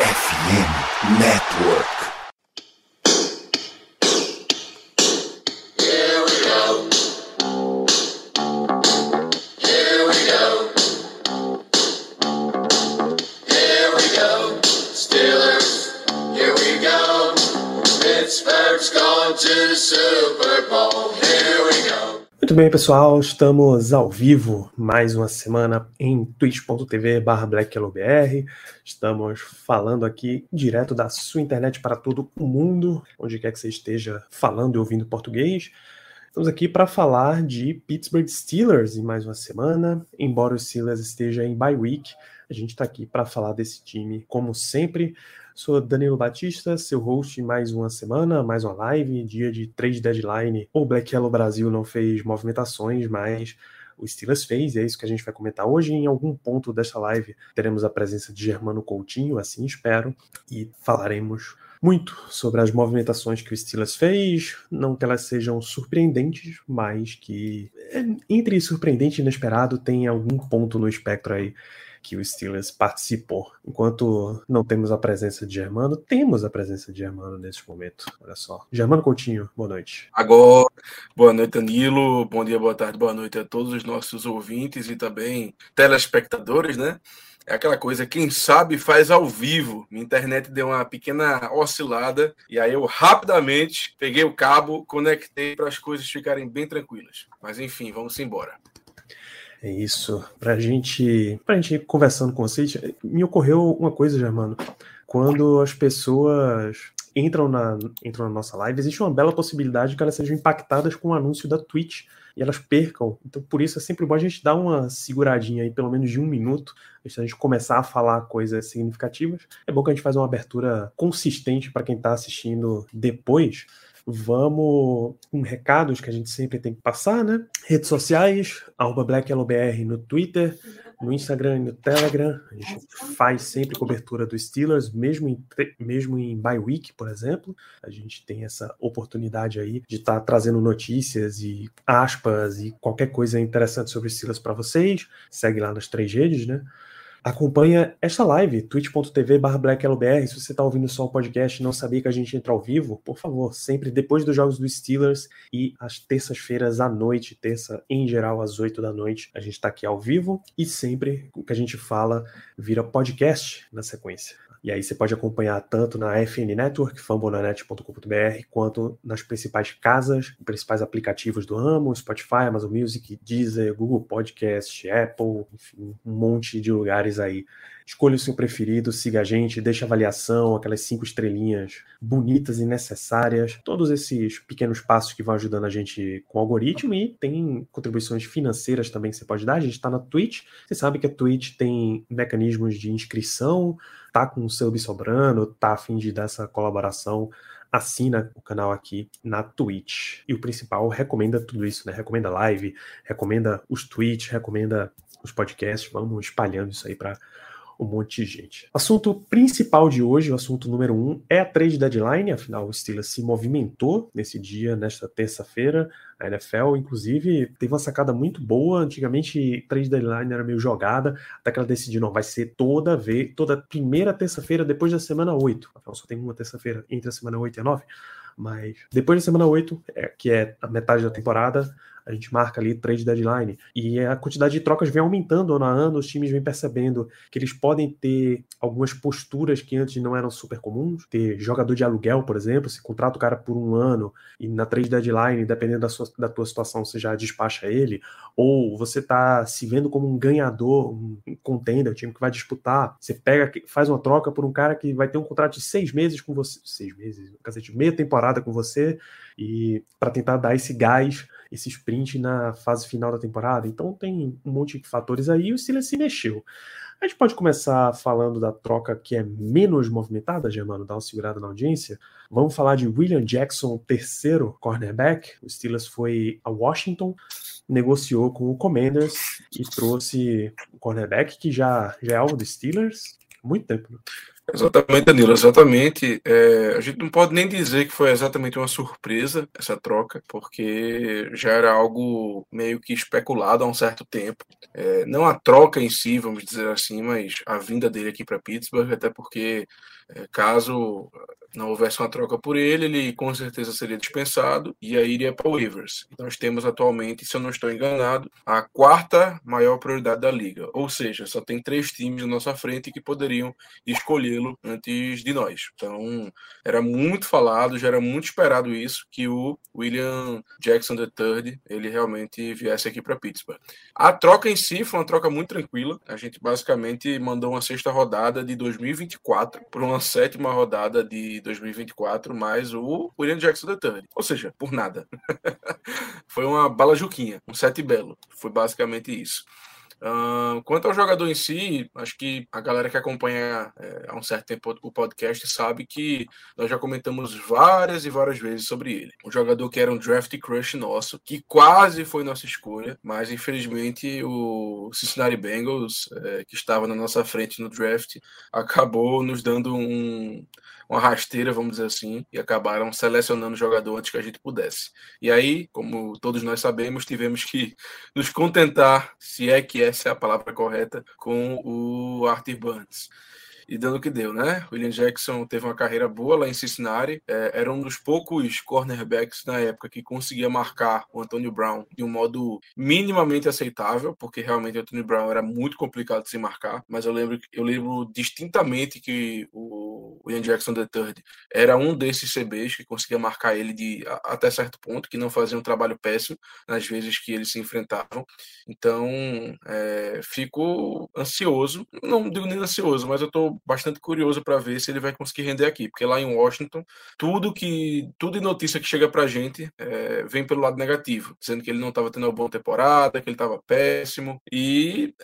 FM Network. Muito bem, pessoal, estamos ao vivo mais uma semana em twitch.tv barra blackyellowbr. Estamos falando aqui direto da sua internet para todo o mundo, onde quer que você esteja falando e ouvindo português. Estamos aqui para falar de Pittsburgh Steelers em mais uma semana. Embora o Steelers esteja em bye week, a gente está aqui para falar desse time, como sempre. Sou Danilo Batista, seu host mais uma semana, mais uma live, dia de trade deadline. O Black Yellow Brasil não fez movimentações, mas o Steelers fez, e é isso que a gente vai comentar hoje. Em algum ponto desta live teremos a presença de Germano Coutinho, assim espero, e falaremos muito sobre as movimentações que o Steelers fez, não que elas sejam surpreendentes, mas que é, entre surpreendente e inesperado tem algum ponto no espectro aí que o Steelers participou. Enquanto não temos a presença de Germano, temos a presença de Germano neste momento. Olha só. Germano Coutinho, boa noite. Agora, boa noite, Danilo. Bom dia, boa tarde, boa noite a todos os nossos ouvintes e também telespectadores, né? É aquela coisa, quem sabe faz ao vivo. Minha internet deu uma pequena oscilada e aí eu rapidamente peguei o cabo, conectei para as coisas ficarem bem tranquilas. Mas enfim, vamos embora. É isso. Pra gente, pra gente ir conversando com vocês, me ocorreu uma coisa, Germano. Quando as pessoas entram na, entram na nossa live, existe uma bela possibilidade que elas sejam impactadas com o anúncio da Twitch e elas percam. Então, por isso é sempre bom a gente dar uma seguradinha aí, pelo menos de um minuto, antes da gente começar a falar coisas significativas. É bom que a gente faz uma abertura consistente para quem está assistindo depois vamos com recados que a gente sempre tem que passar, né? Redes sociais, arroba BlackYellowBR no Twitter, no Instagram e no Telegram. A gente faz sempre cobertura dos Steelers, mesmo em, mesmo em bye week, por exemplo. A gente tem essa oportunidade aí de estar tá trazendo notícias e aspas e qualquer coisa interessante sobre Steelers para vocês. Segue lá nas três redes, né? Acompanha esta live, twitch.tv blacklbr. Se você está ouvindo só o podcast e não sabia que a gente entra ao vivo, por favor, sempre depois dos jogos dos Steelers e às terças-feiras à noite, terça em geral às 8 da noite, a gente está aqui ao vivo e sempre o que a gente fala vira podcast na sequência. E aí você pode acompanhar tanto na FN Network, fambonanet.com.br, quanto nas principais casas, principais aplicativos do ramo, Spotify, Amazon Music, Deezer, Google Podcast, Apple, enfim, um monte de lugares aí. Escolha o seu preferido, siga a gente, deixa avaliação, aquelas cinco estrelinhas bonitas e necessárias. Todos esses pequenos passos que vão ajudando a gente com o algoritmo e tem contribuições financeiras também que você pode dar. A gente está na Twitch. Você sabe que a Twitch tem mecanismos de inscrição, tá com o sub sobrando, tá a fim de dar essa colaboração, assina o canal aqui na Twitch. E o principal, recomenda tudo isso, né? Recomenda live, recomenda os tweets, recomenda os podcasts, vamos espalhando isso aí para um monte de gente. Assunto principal de hoje, o assunto número um, é a trade deadline, afinal o Steelers se movimentou nesse dia, nesta terça-feira, a NFL, inclusive, teve uma sacada muito boa. Antigamente, trade deadline era meio jogada, até que ela decidiu, não, vai ser toda vez, toda primeira terça-feira depois da semana 8. Afinal, só tem uma terça-feira entre a semana 8 e a 9. Mas depois da semana 8, é, que é a metade da temporada, a gente marca ali trade deadline. E a quantidade de trocas vem aumentando ano a ano, os times vêm percebendo que eles podem ter algumas posturas que antes não eram super comuns. Ter jogador de aluguel, por exemplo, se contrata o cara por um ano e na trade deadline, dependendo da, sua, da tua situação, você já despacha ele. Ou você tá se vendo como um ganhador, um contender, um time que vai disputar. Você pega, faz uma troca por um cara que vai ter um contrato de seis meses com você. Seis meses, cacete, meia temporada com você. E para tentar dar esse gás esse sprint na fase final da temporada. Então tem um monte de fatores aí e o Steelers se mexeu. A gente pode começar falando da troca que é menos movimentada, Germano, dá uma segurada na audiência. Vamos falar de William Jackson, terceiro cornerback. O Steelers foi a Washington, negociou com o Commanders e trouxe um cornerback que já, já é alvo do Steelers há muito tempo. Né? Exatamente, Danilo, exatamente. É, a gente não pode nem dizer que foi exatamente uma surpresa essa troca, porque já era algo meio que especulado há um certo tempo. É, não a troca em si, vamos dizer assim, mas a vinda dele aqui para Pittsburgh, até porque caso não houvesse uma troca por ele, ele com certeza seria dispensado e aí iria para o waivers. Nós temos atualmente, se eu não estou enganado, a quarta maior prioridade da liga. Ou seja, só tem três times na nossa frente que poderiam escolhê-lo antes de nós. Então, era muito falado, já era muito esperado isso, que o William Jackson III, ele realmente viesse aqui para Pittsburgh. A troca em si foi uma troca muito tranquila. A gente basicamente mandou uma sexta rodada de 2024 para uma sétima rodada de 2024, mais o William Jackson III. Ou seja, por nada. Foi uma bala juquinha, um sete belo. Foi basicamente isso. Uh, quanto ao jogador em si, acho que a galera que acompanha é, há um certo tempo o podcast sabe que nós já comentamos várias e várias vezes sobre ele. Um jogador que era um draft crush nosso, que quase foi nossa escolha, mas infelizmente o Cincinnati Bengals, é, que estava na nossa frente no draft, acabou nos dando um, uma rasteira, vamos dizer assim, e acabaram selecionando o jogador antes que a gente pudesse. E aí, como todos nós sabemos, tivemos que nos contentar, se é que essa é a palavra correta, com o Arthur Burns e dando o que deu, né? William Jackson teve uma carreira boa lá em Cincinnati, é, era um dos poucos cornerbacks na época que conseguia marcar o Antonio Brown de um modo minimamente aceitável, porque realmente o Antonio Brown era muito complicado de se marcar, mas eu lembro, eu lembro distintamente que o William Jackson III era um desses CBs que conseguia marcar ele de até certo ponto, que não fazia um trabalho péssimo nas vezes que eles se enfrentavam. Então, é, fico ansioso, não digo nem ansioso, mas eu estou bastante curioso para ver se ele vai conseguir render aqui, porque lá em Washington, tudo que tudo de notícia que chega para a gente é, vem pelo lado negativo, dizendo que ele não estava tendo uma boa temporada, que ele estava péssimo, e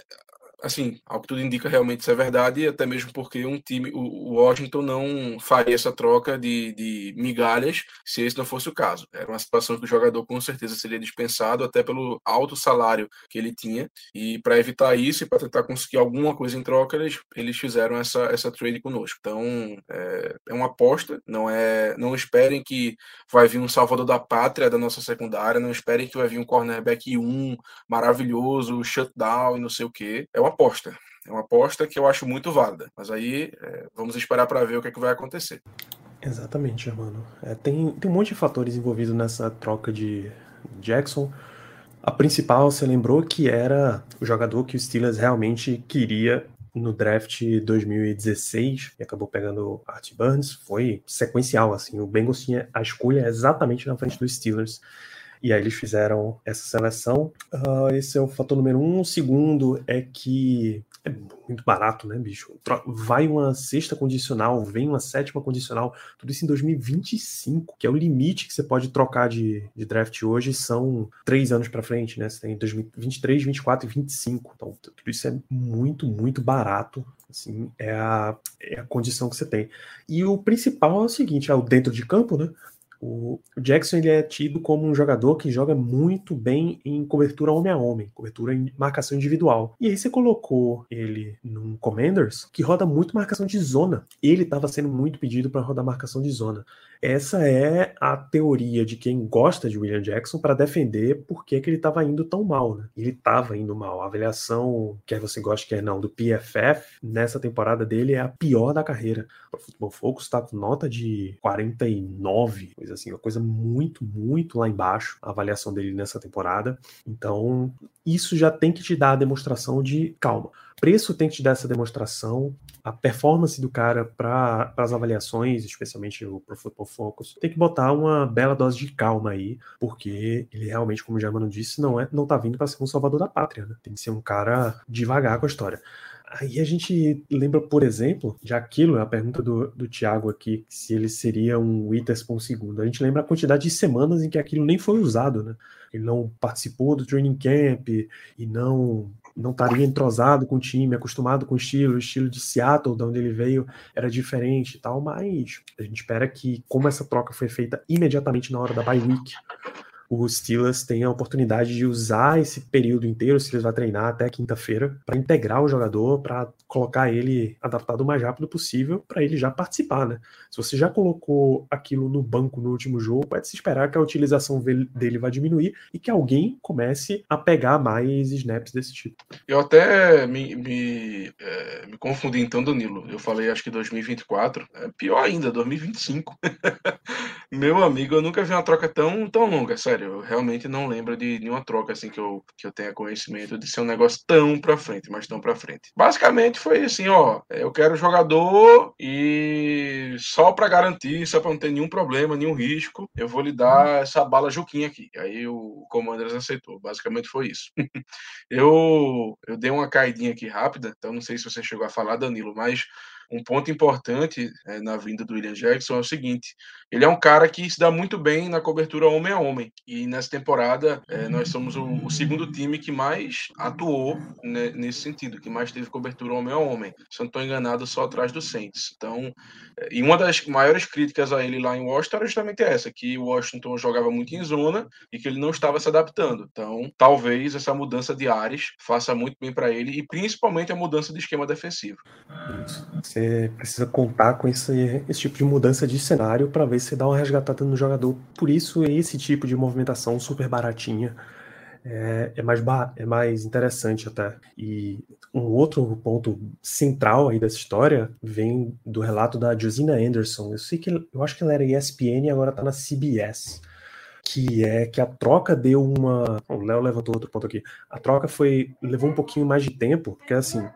assim, ao que tudo indica, realmente isso é verdade, até mesmo porque um time, o Washington não faria essa troca de, de migalhas se esse não fosse o caso. Era uma situação que o jogador com certeza seria dispensado, até pelo alto salário que ele tinha, e para evitar isso e para tentar conseguir alguma coisa em troca, eles, eles fizeram essa, essa trade conosco. Então, é, é uma aposta, não é não esperem que vai vir um salvador da pátria da nossa secundária, não esperem que vai vir um cornerback 1 maravilhoso, shutdown e não sei o que. É uma aposta. É uma aposta que eu acho muito válida. Mas aí é, vamos esperar para ver o que, é que vai acontecer. Exatamente, mano. É, tem, tem um monte de fatores envolvidos nessa troca de Jackson. A principal, você lembrou que era o jogador que o Steelers realmente queria no draft 2016 e acabou pegando Art Burns. Foi sequencial, assim. O Bengals tinha a escolha exatamente na frente dos Steelers. E aí eles fizeram essa seleção. Uh, esse é o fator número um. O segundo é que é muito barato, né, bicho? Vai uma sexta condicional, vem uma sétima condicional, tudo isso em 2025, que é o limite que você pode trocar de, de draft hoje, são três anos para frente, né? Você tem 2023, 24 e 25. Então, tudo isso é muito, muito barato. Assim, é a, é a condição que você tem. E o principal é o seguinte: é o dentro de campo, né? O Jackson ele é tido como um jogador que joga muito bem em cobertura homem a homem, cobertura em marcação individual. E aí você colocou ele num Commanders que roda muito marcação de zona. Ele estava sendo muito pedido para rodar marcação de zona. Essa é a teoria de quem gosta de William Jackson para defender por que, ele estava indo tão mal. Né? Ele estava indo mal. A avaliação, quer você goste, quer não, do PFF, nessa temporada dele é a pior da carreira. O Futebol Focus está com nota de 49, coisa assim, uma coisa muito, muito lá embaixo, a avaliação dele nessa temporada. Então, isso já tem que te dar a demonstração de calma preço tem que te dar essa demonstração, a performance do cara para as avaliações, especialmente o Pro Football Focus, tem que botar uma bela dose de calma aí, porque ele realmente, como o Germano disse, não é, não tá vindo para ser um salvador da pátria, né? Tem que ser um cara devagar com a história. Aí a gente lembra, por exemplo, de aquilo, a pergunta do, do Thiago aqui, se ele seria um Witherspoon segundo. A gente lembra a quantidade de semanas em que aquilo nem foi usado, né? Ele não participou do training camp e não não estaria entrosado com o time, acostumado com o estilo, o estilo de Seattle, de onde ele veio, era diferente e tal, mas a gente espera que, como essa troca foi feita imediatamente na hora da bye week, o Steelers tem a oportunidade de usar esse período inteiro, o Steelers vai treinar até quinta-feira, para integrar o jogador, para colocar ele adaptado o mais rápido possível, para ele já participar, né? Se você já colocou aquilo no banco no último jogo, pode se esperar que a utilização dele vai diminuir e que alguém comece a pegar mais snaps desse tipo. Eu até me, me, é, me confundi então, Danilo. Eu falei acho que 2024, é pior ainda, 2025. Meu amigo, eu nunca vi uma troca tão, tão longa, sério. Eu realmente não lembro de nenhuma troca assim que eu, que eu tenha conhecimento de ser um negócio tão pra frente, mas tão pra frente. Basicamente foi assim, ó, eu quero jogador e só pra garantir, só pra não ter nenhum problema, nenhum risco, eu vou lhe dar essa bala Juquinha aqui. Aí o Commanders aceitou. Basicamente foi isso. eu, eu dei uma caidinha aqui rápida, então não sei se você chegou a falar, Danilo, mas um ponto importante é, na vinda do William Jackson é o seguinte: ele é um cara que se dá muito bem na cobertura homem a homem. E nessa temporada é, nós somos o, o, segundo time que mais atuou né, nesse sentido, que mais teve cobertura homem a homem. Se eu não estou enganado, só atrás do Saints. Então, é, e uma das maiores críticas a ele lá em Washington era justamente essa: que o Washington jogava muito em zona e que ele não estava se adaptando. Então, talvez essa mudança de áreas faça muito bem para ele e principalmente a mudança de esquema defensivo. Isso. Você precisa contar com esse, esse tipo de mudança de cenário para ver se dá uma resgatada no jogador. Por isso, esse tipo de movimentação super baratinha é, é, mais, é mais interessante até. E um outro ponto central aí dessa história vem do relato da Josina Anderson. Eu sei que eu acho que ela era ESPN e agora está na CBS que é que a troca deu uma. O Léo levantou outro ponto aqui. A troca foi levou um pouquinho mais de tempo, porque assim,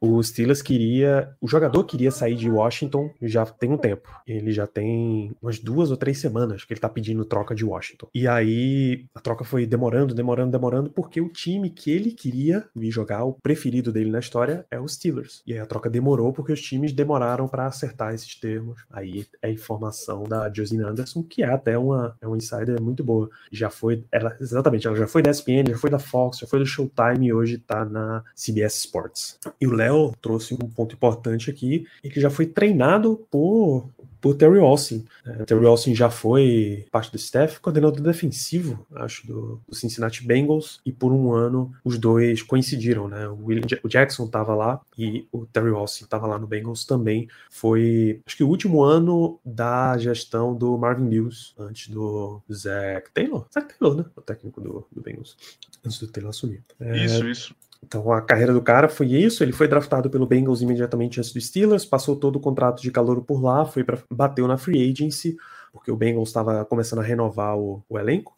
o, Steelers queria. O jogador queria sair de Washington já tem um tempo. Ele já tem umas duas ou três semanas que ele tá pedindo troca de Washington. E aí a troca foi demorando, demorando, demorando, porque o time que ele queria vir jogar, o preferido dele na história, é o Steelers. E aí a troca demorou porque os times demoraram para acertar esses termos. Aí é informação da Josine Anderson, que é até uma, é uma insider muito boa. Já foi, ela, exatamente, ela já foi da ESPN, já foi da Fox, já foi do Showtime e hoje tá na CBS Sports. E o Léo trouxe um ponto importante aqui, ele já foi treinado por por Terry Austin. É, Terry Austin já foi parte do staff, coordenador defensivo, acho, do, do, Cincinnati Bengals, e por um ano os dois coincidiram, né? O, William, o Jackson estava lá e o Terry Austin estava lá no Bengals também. Foi, acho que o último ano da gestão do Marvin Mills, antes do Zach Taylor. Zach Taylor, né? O técnico do, do Bengals, antes do Taylor assumir. É, isso, isso. Então a carreira do cara foi isso, ele foi draftado pelo Bengals imediatamente antes do Steelers, passou todo o contrato de calor por lá, foi para bateu na free agency, porque o Bengals estava começando a renovar o, o, elenco,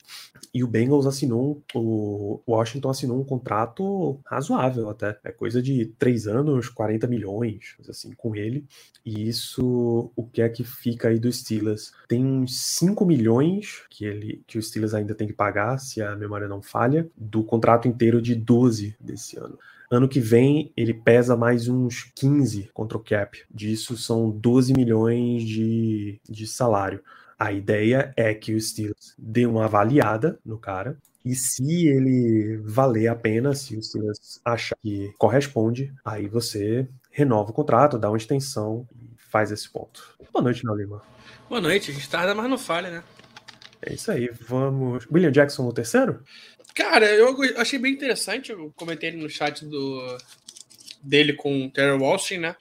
e o Bengals assinou, o Washington assinou um contrato razoável até, é coisa de três anos, 40 milhões, assim, com ele, e isso, o que é que fica aí do Steelers? Tem uns 5 milhões que, ele, que o Steelers ainda tem que pagar, se a memória não falha, do contrato inteiro de 12 desse ano. Ano que vem ele pesa mais uns 15 contra o cap. Disso são 12 milhões de, de salário. A ideia é que o Steelers dê uma avaliada no cara. E se ele valer a pena, se o Steelers achar que corresponde, aí você renova o contrato, dá uma extensão e faz esse ponto. Boa noite, Léo Lima. Boa noite, a gente tarda, mas não falha, né? É isso aí, vamos. William Jackson no terceiro? Cara, eu achei bem interessante, eu comentei no chat do dele com o Terry Walshin, né?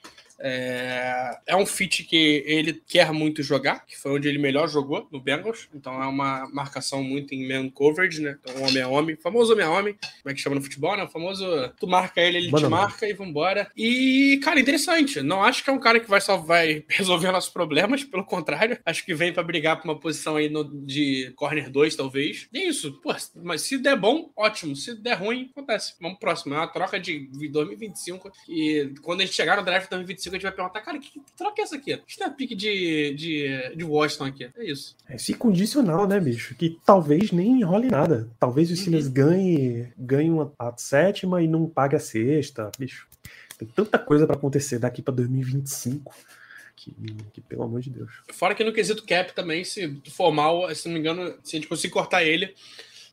É, é um fit que ele quer muito jogar, que foi onde ele melhor jogou no Bengals. Então é uma marcação muito em man coverage, né? Então, homem a homem, famoso homem a homem, como é que chama no futebol, né? O famoso tu marca ele, ele te marca e vambora. E, cara, interessante. Não acho que é um cara que vai só vai resolver nossos problemas, pelo contrário, acho que vem para brigar por uma posição aí no, de corner 2, talvez. E é isso, pô, mas se der bom, ótimo. Se der ruim, acontece. Vamos pro próximo. É uma troca de 2025. E quando a gente chegar no draft de 2025, 25 a gente vai perguntar, cara, que troca é essa aqui? Isso é a pique de, de, de Washington aqui. É isso. É esse condicional, né, bicho? Que talvez nem role nada. Talvez o Steelers uhum. ganhe, ganhe uma, a sétima e não pague a sexta, bicho. Tem tanta coisa para acontecer daqui para 2025. Que, que, pelo amor de Deus. Fora que no quesito cap também, se for mal, se não me engano, se a gente conseguir cortar ele,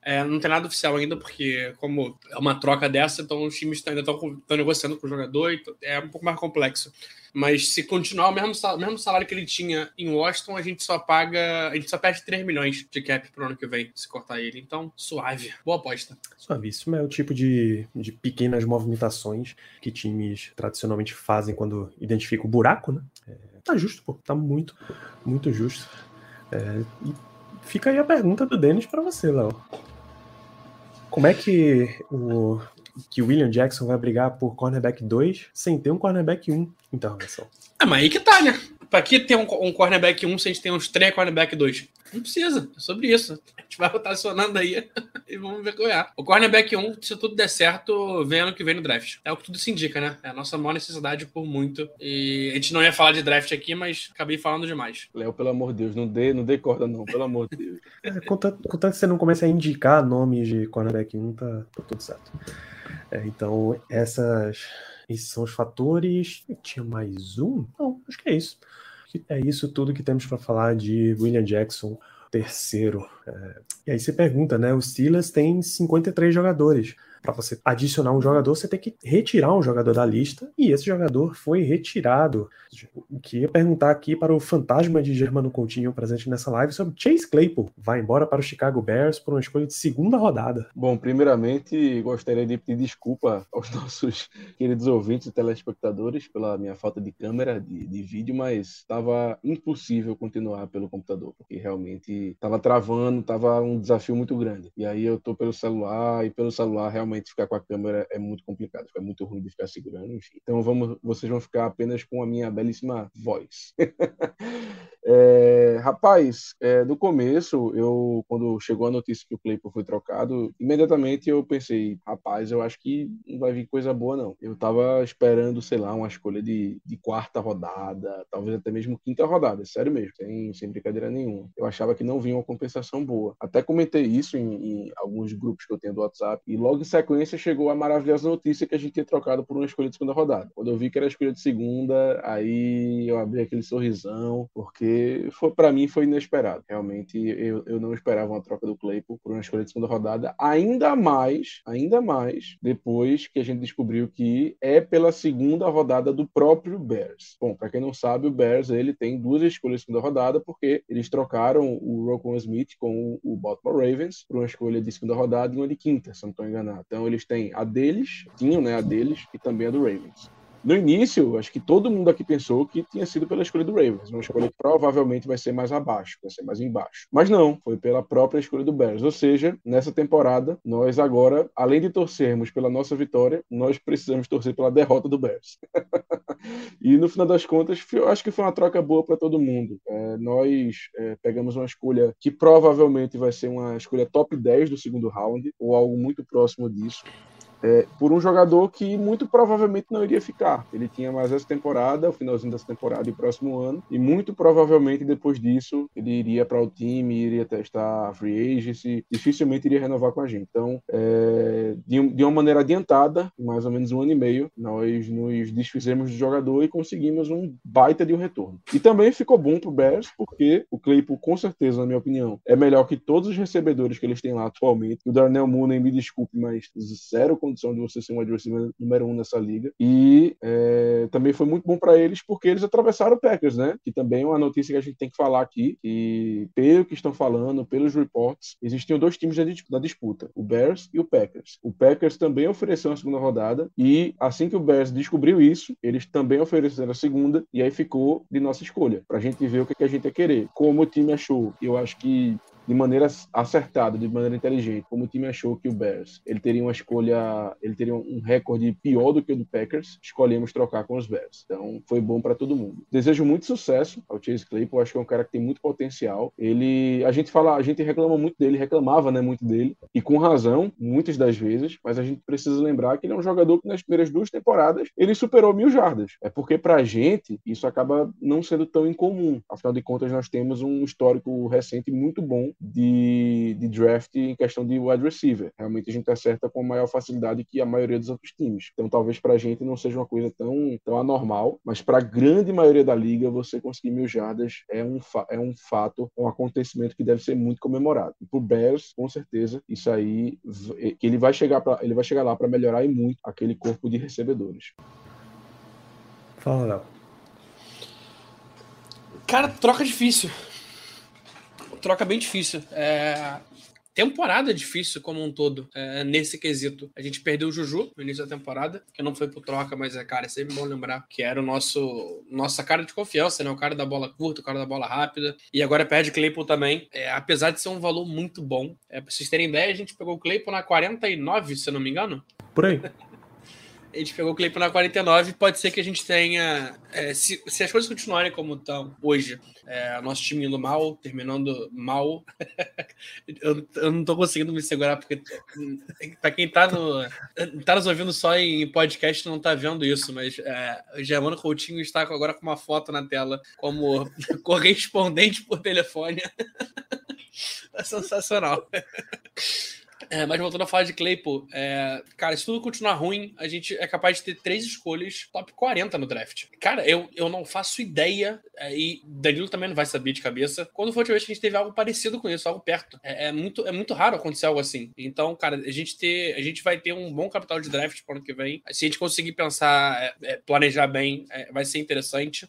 É, não tem nada oficial ainda, porque como é uma troca dessa, então os times ainda estão negociando com o jogador, então é um pouco mais complexo. Mas se continuar o mesmo salário, mesmo salário que ele tinha em Washington, a gente só paga. A gente só perde 3 milhões de cap pro ano que vem, se cortar ele. Então, suave. Boa aposta. Suavíssimo é o tipo de, de pequenas movimentações que times tradicionalmente fazem quando identificam o buraco, né? É, tá justo, pô. Tá muito, muito justo. É, e fica aí a pergunta do Denis para você, Léo. Como é que o, que William Jackson vai brigar por cornerback 2 sem ter um cornerback 1 interrogação. É, mas aí que tá, né? Pra que ter um, um cornerback 1 se a gente tem uns 3 cornerback 2? Não precisa, é sobre isso. A gente vai rotacionando aí e vamos ver qual é. O cornerback 1, se tudo der certo, vem ano que vem no draft. É o que tudo se indica, né? É a nossa maior necessidade por muito. E a gente não ia falar de draft aqui, mas acabei falando demais. Léo, pelo amor de Deus, não dê, não dê corda, não, pelo amor de Deus. É, contanto, contanto que você não comece a indicar nomes de cornerback 1, tá, tá tudo certo. É, então, essas, esses são os fatores. Tinha mais um? Não, acho que é isso. É isso tudo que temos para falar de William Jackson, terceiro. É, e aí você pergunta, né? Os Steelers têm 53 jogadores para você adicionar um jogador, você tem que retirar um jogador da lista, e esse jogador foi retirado. O que ia perguntar aqui para o fantasma de Germano Coutinho presente nessa live sobre Chase Claypool. Vai embora para o Chicago Bears por uma escolha de segunda rodada. Bom, primeiramente, gostaria de pedir desculpa aos nossos queridos ouvintes e telespectadores pela minha falta de câmera, de, de vídeo, mas estava impossível continuar pelo computador, porque realmente estava travando, estava um desafio muito grande. E aí eu tô pelo celular, e pelo celular realmente realmente ficar com a câmera é muito complicado, é muito ruim de ficar segurando, enfim. Então vamos, vocês vão ficar apenas com a minha belíssima voz. É, rapaz, é, no começo, eu quando chegou a notícia que o Claypool foi trocado, imediatamente eu pensei, rapaz, eu acho que não vai vir coisa boa não. Eu tava esperando, sei lá, uma escolha de, de quarta rodada, talvez até mesmo quinta rodada, sério mesmo, sem, sem brincadeira nenhuma. Eu achava que não vinha uma compensação boa. Até comentei isso em, em alguns grupos que eu tenho do WhatsApp e logo em sequência chegou a maravilhosa notícia que a gente tinha trocado por uma escolha de segunda rodada. Quando eu vi que era a escolha de segunda, aí eu abri aquele sorrisão, porque foi para mim foi inesperado. Realmente eu, eu não esperava uma troca do Claypool por uma escolha de segunda rodada, ainda mais, ainda mais depois que a gente descobriu que é pela segunda rodada do próprio Bears. Bom, para quem não sabe, o Bears ele tem duas escolhas de segunda rodada porque eles trocaram o Rocco Smith com o Baltimore Ravens por uma escolha de segunda rodada e uma de quinta, se não estou enganado. Então eles têm a deles, tinham, né, a deles e também a do Ravens. No início, acho que todo mundo aqui pensou que tinha sido pela escolha do Ravens, uma escolha que provavelmente vai ser mais abaixo, vai ser mais embaixo. Mas não, foi pela própria escolha do Bears. Ou seja, nessa temporada, nós agora, além de torcermos pela nossa vitória, nós precisamos torcer pela derrota do Bears. e no final das contas, acho que foi uma troca boa para todo mundo. É, nós é, pegamos uma escolha que provavelmente vai ser uma escolha top 10 do segundo round, ou algo muito próximo disso é, por um jogador que muito provavelmente não iria ficar. Ele tinha mais essa temporada, o finalzinho dessa temporada e próximo ano, e muito provavelmente depois disso ele iria para o time, iria testar a free agency, dificilmente iria renovar com a gente. Então, é, de, de, uma maneira adiantada, mais ou menos um ano e meio, nós nos desfizemos do jogador e conseguimos um baita de um retorno. E também ficou bom para o Bears, porque o Claypool, com certeza, na minha opinião, é melhor que todos os recebedores que eles têm lá atualmente. O Darnell Mooney, me desculpe, mas zero condição de você ser um adversário número um nessa liga. E é, também foi muito bom para eles porque eles atravessaram o Packers, né? Que também é uma notícia que a gente tem que falar aqui. E pelo que estão falando, pelos reports, existiam dois times na disputa: o Bears e o Packers. O Packers também ofereceu a segunda rodada e assim que o Bears descobriu isso, eles também ofereceram a segunda e aí ficou de nossa escolha para a gente ver o que, que a gente ia querer. Como o time achou, eu acho que de maneira acertada, de maneira inteligente, como o time achou que o Bears ele teria uma escolha, ele teria um recorde pior do que o do Packers, escolhemos trocar com os Bears. Então foi bom para todo mundo. Desejo muito sucesso ao Chase Claypool, acho que é um cara que tem muito potencial. Ele, a gente fala, a gente reclama muito dele, reclamava, né, muito dele, e com razão, muitas das vezes, mas a gente precisa lembrar que ele é um jogador que nas primeiras duas temporadas ele superou mil jardas. É porque pra gente isso acaba não sendo tão incomum. Afinal de contas, nós temos um histórico recente muito bom de, de draft em questão de wide receiver. Realmente a gente acerta com maior facilidade que a maioria dos outros times. Então talvez para a gente não seja uma coisa tão, tão anormal, mas para a grande maioria da liga você conseguir mil jardas é um, é um fato, um acontecimento que deve ser muito comemorado. E pro Bears, com certeza, isso aí que ele vai chegar para ele vai chegar lá para melhorar e muito aquele corpo de recebedores. Fala, Léo. Cara, troca difícil. Troca bem difícil. É... Temporada difícil como um todo, é, nesse quesito. A gente perdeu o Juju no início da temporada, que não foi por troca, mas é, cara, é sempre bom lembrar que era o nosso nossa cara de confiança, né? O cara da bola curta, o cara da bola rápida. E agora perde Claypool também. É, apesar de ser um valor muito bom. É, pra vocês terem ideia, a gente pegou o Claypool na 49, se eu não me engano. Por aí. A gente pegou o Claypool na 49. Pode ser que a gente tenha. É, se, se, as coisas continuarem como estão hoje, é, nosso time indo mal, terminando mal. eu, eu, não tô conseguindo me segurar, porque para quem tá, no, tá nos ouvindo só em podcast não tá vendo isso, mas é, o Germano Coutinho está agora com uma foto na tela como correspondente por telefone. é sensacional. É, mas voltando a falar de Claypool, é, cara, se tudo continuar ruim, a gente é capaz de ter três escolhas top 40 no draft. Cara, eu, eu não faço ideia, é, e Danilo também não vai saber de cabeça, quando foi a última vez que a gente teve algo parecido com isso, algo perto. É, é, muito, é muito raro acontecer algo assim. Então, cara, a gente, ter, a gente vai ter um bom capital de draft para ano que vem. Se a gente conseguir pensar, é, é, planejar bem, vai ser interessante.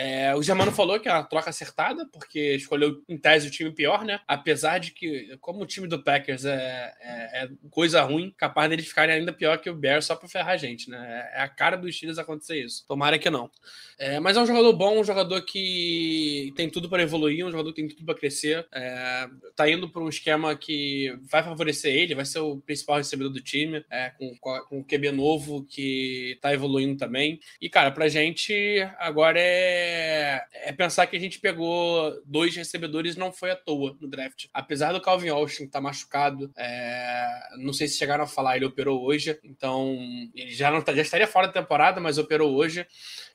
É, o Germano falou que é uma troca acertada, porque escolheu em tese o time pior, né? Apesar de que, como o time do Packers é, é, é coisa ruim, capaz deles ficarem ainda pior que o Bears só pra ferrar a gente, né? É a cara dos Steelers acontecer isso. Tomara que não. É, mas é um jogador bom, um jogador que tem tudo para evoluir, um jogador que tem tudo para crescer. É, tá indo para um esquema que vai favorecer ele, vai ser o principal recebedor do time, é, com, com o QB novo que tá evoluindo também. E, cara, pra gente agora é é, é, pensar que a gente pegou dois recebedores não foi à toa no draft. Apesar do Calvin Austin estar tá machucado, é, não sei se chegaram a falar, ele operou hoje, então ele já, não, tá, já estaria fora da temporada, mas operou hoje.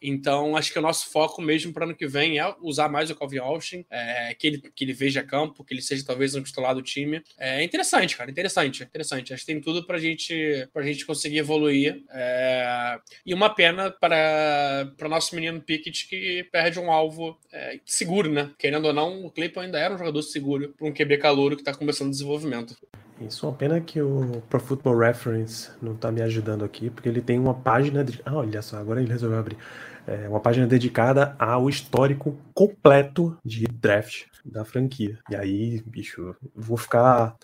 Então acho que o nosso foco mesmo para ano que vem é usar mais o Calvin Austin, é, que, ele, que ele veja campo, que ele seja talvez um titular do time. É interessante, cara, interessante, interessante. Acho que tem tudo para gente, a gente conseguir evoluir. É, e uma pena para o nosso menino Pickett que perde um alvo é, seguro, né? Querendo ou não, o Claypool ainda era um jogador seguro para um QB calouro que está começando o desenvolvimento. Isso é uma pena que o Pro Football Reference não está me ajudando aqui, porque ele tem uma página. De... Ah, olha só, agora ele resolveu abrir. É uma página dedicada ao histórico completo de draft da franquia. E aí, bicho, vou ficar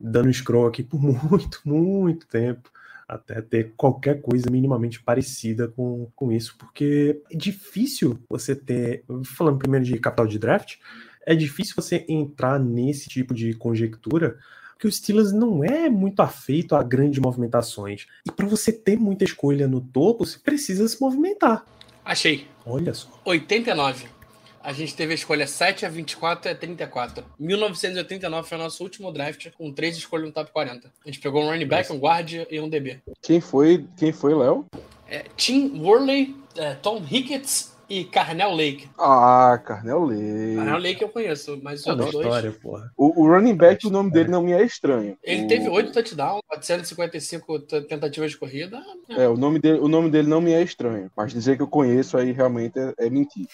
dando scroll aqui por muito, muito tempo até ter qualquer coisa minimamente parecida com, com isso, porque é difícil você ter, falando primeiro de capital de draft, é difícil você entrar nesse tipo de conjectura, porque o Steelers não é muito afeito a grandes movimentações. E para você ter muita escolha no topo, você precisa se movimentar. Achei. Olha só. 89 a gente teve a escolha 7 a 24 a 34. 1989 foi o nosso último draft com três escolhas no top 40. A gente pegou um running back, um guard e um DB. Quem foi, quem foi Léo? É, Tim Worley, é, Tom Ricketts e Carnell Lake. Ah, Carnell Lake. Carnell Lake eu conheço, mas os é outros história, dois... Porra. O, o running back, o nome dele não me é estranho. Ele o... teve oito touchdowns, 455 tentativas de corrida. É. é, o, nome dele, o nome dele não me é estranho, mas dizer que eu conheço aí realmente é, é mentir.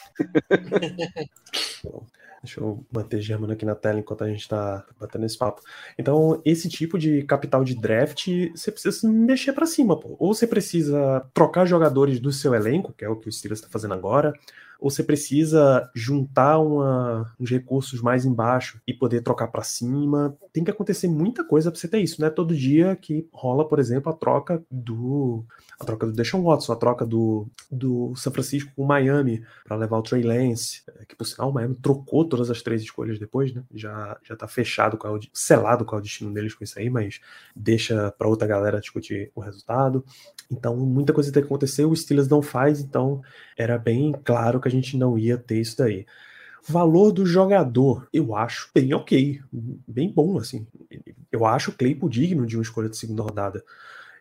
Deixa eu manter Germano aqui na tela enquanto a gente está batendo esse papo. Então, esse tipo de capital de draft, você precisa mexer para cima, pô. Ou você precisa trocar jogadores do seu elenco, que é o que o Steelers está fazendo agora, ou você precisa juntar uma, uns recursos mais embaixo e poder trocar para cima. Tem que acontecer muita coisa para você ter isso, né? Todo dia que rola, por exemplo, a troca do a troca do Deshaun Watson, a troca do, do San Francisco com o Miami para levar o Trey Lance, é, que por sinal o Miami trocou todas as três escolhas depois, né? Já já tá fechado com o selado qual é o destino deles com isso aí, mas deixa para outra galera discutir o resultado. Então, muita coisa tem que acontecer, o Steelers não faz, então era bem claro que a gente não ia ter isso daí. Valor do jogador, eu acho bem ok, bem bom, assim. Eu acho o Claypool digno de uma escolha de segunda rodada.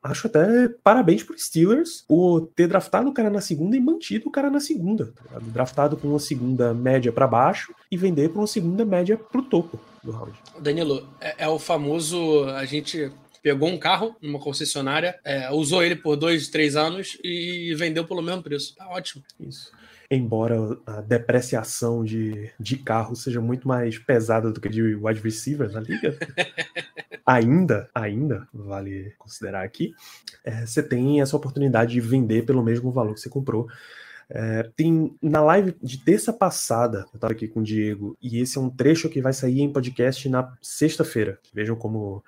Acho até parabéns pro Steelers por ter draftado o cara na segunda e mantido o cara na segunda. Tá draftado com uma segunda média para baixo e vender para uma segunda média pro topo do round. Danilo, é, é o famoso. A gente pegou um carro numa concessionária, é, usou ele por dois, três anos e vendeu pelo mesmo preço. Tá ótimo. Isso embora a depreciação de, de carro seja muito mais pesada do que de wide receiver na liga, ainda, ainda, vale considerar aqui, é, você tem essa oportunidade de vender pelo mesmo valor que você comprou. É, tem na live de terça passada, eu estava aqui com o Diego, e esse é um trecho que vai sair em podcast na sexta-feira. Vejam como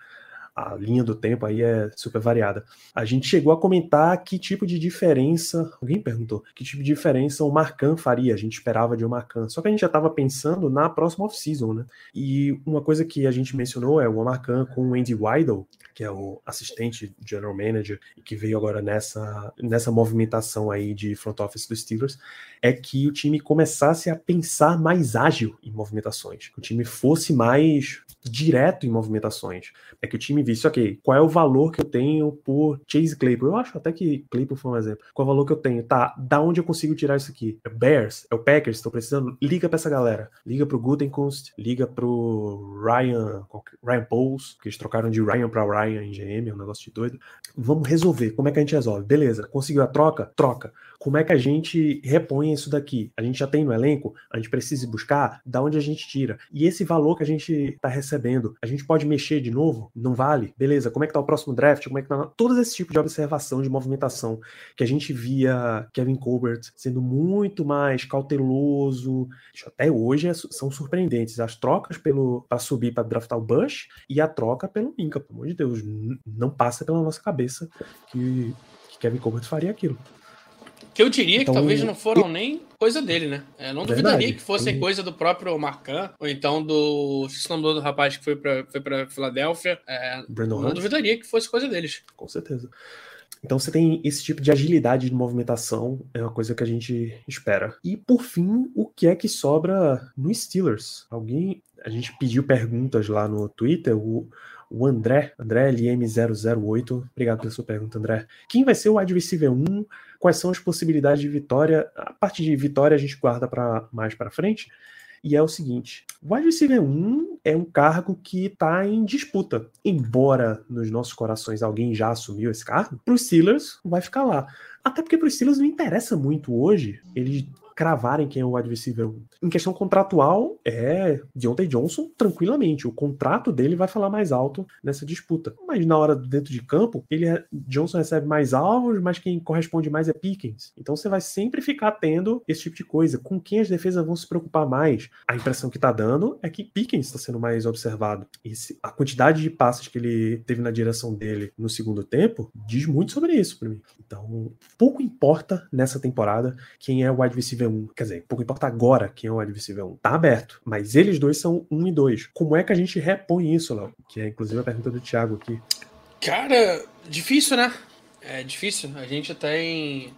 a linha do tempo aí é super variada. A gente chegou a comentar que tipo de diferença, alguém perguntou, que tipo de diferença o Marcan faria, a gente esperava de um Marcan. Só que a gente já estava pensando na próxima off-season, né? E uma coisa que a gente mencionou é o Marcan com o Andy Weidel, que é o assistente general manager e que veio agora nessa, nessa movimentação aí de front office dos Steelers, é que o time começasse a pensar mais ágil em movimentações, que o time fosse mais direto em movimentações. É que o time visse, ok, qual é o valor que eu tenho por Chase Claypool? Eu acho até que Claypool foi um exemplo. Qual é o valor que eu tenho? Tá, da onde eu consigo tirar isso aqui? É Bears? É o Packers? Estou precisando? Liga para essa galera. Liga pro Gutenkunst, liga pro Ryan, Ryan Pauls, que eles trocaram de Ryan para Ryan em GM, é um negócio de doido. Vamos resolver. Como é que a gente resolve? Beleza, conseguiu a troca? Troca. Como é que a gente repõe isso daqui? A gente já tem no elenco? A gente precisa buscar? Da onde a gente tira? E esse valor que a gente está recebendo, a gente pode mexer de novo? Não vale? Beleza, como é que tá o próximo draft? Como é que tá... Todo esse tipo de observação, de movimentação que a gente via Kevin Colbert sendo muito mais cauteloso, até hoje é são surpreendentes. As trocas pelo para subir para draftar o Bush e a troca pelo Inca, pelo amor de Deus, não passa pela nossa cabeça que, que Kevin Colbert faria aquilo. Que eu diria então, que talvez não foram nem coisa dele, né? Eu não verdade. duvidaria que fossem coisa do próprio Marcan, ou então do. O nome do rapaz que foi pra, foi pra Filadélfia. É, não Hunt. duvidaria que fosse coisa deles. Com certeza. Então você tem esse tipo de agilidade de movimentação, é uma coisa que a gente espera. E por fim, o que é que sobra no Steelers? Alguém. A gente pediu perguntas lá no Twitter, o, o André, André LM008, obrigado pela sua pergunta, André. Quem vai ser o wide receiver 1? quais são as possibilidades de vitória. A parte de vitória a gente guarda para mais para frente. E é o seguinte: o wide receiver 1 é um cargo que está em disputa. Embora nos nossos corações alguém já assumiu esse cargo, para os Steelers vai ficar lá. Até porque para os Steelers não interessa muito hoje ele cravarem quem é o wide receiver 1. Em questão contratual, é Deontay Johnson tranquilamente. O contrato dele vai falar mais alto nessa disputa. Mas na hora dentro de campo, ele Johnson recebe mais alvos, mas quem corresponde mais é Pickens. Então você vai sempre ficar tendo esse tipo de coisa. Com quem as defesas vão se preocupar mais? A impressão que tá dando é que Pickens está sendo mais observado. A quantidade de passes que ele teve na direção dele no segundo tempo diz muito sobre isso para mim. Então, pouco importa nessa temporada quem é o wide 1. Quer dizer, pouco importa agora quem é o wide 1. Tá aberto. Mas eles dois são 1 e 2. Como é que a gente repõe isso, Léo? Que é inclusive a pergunta do Thiago aqui. Cara, difícil, né? É difícil. A gente tem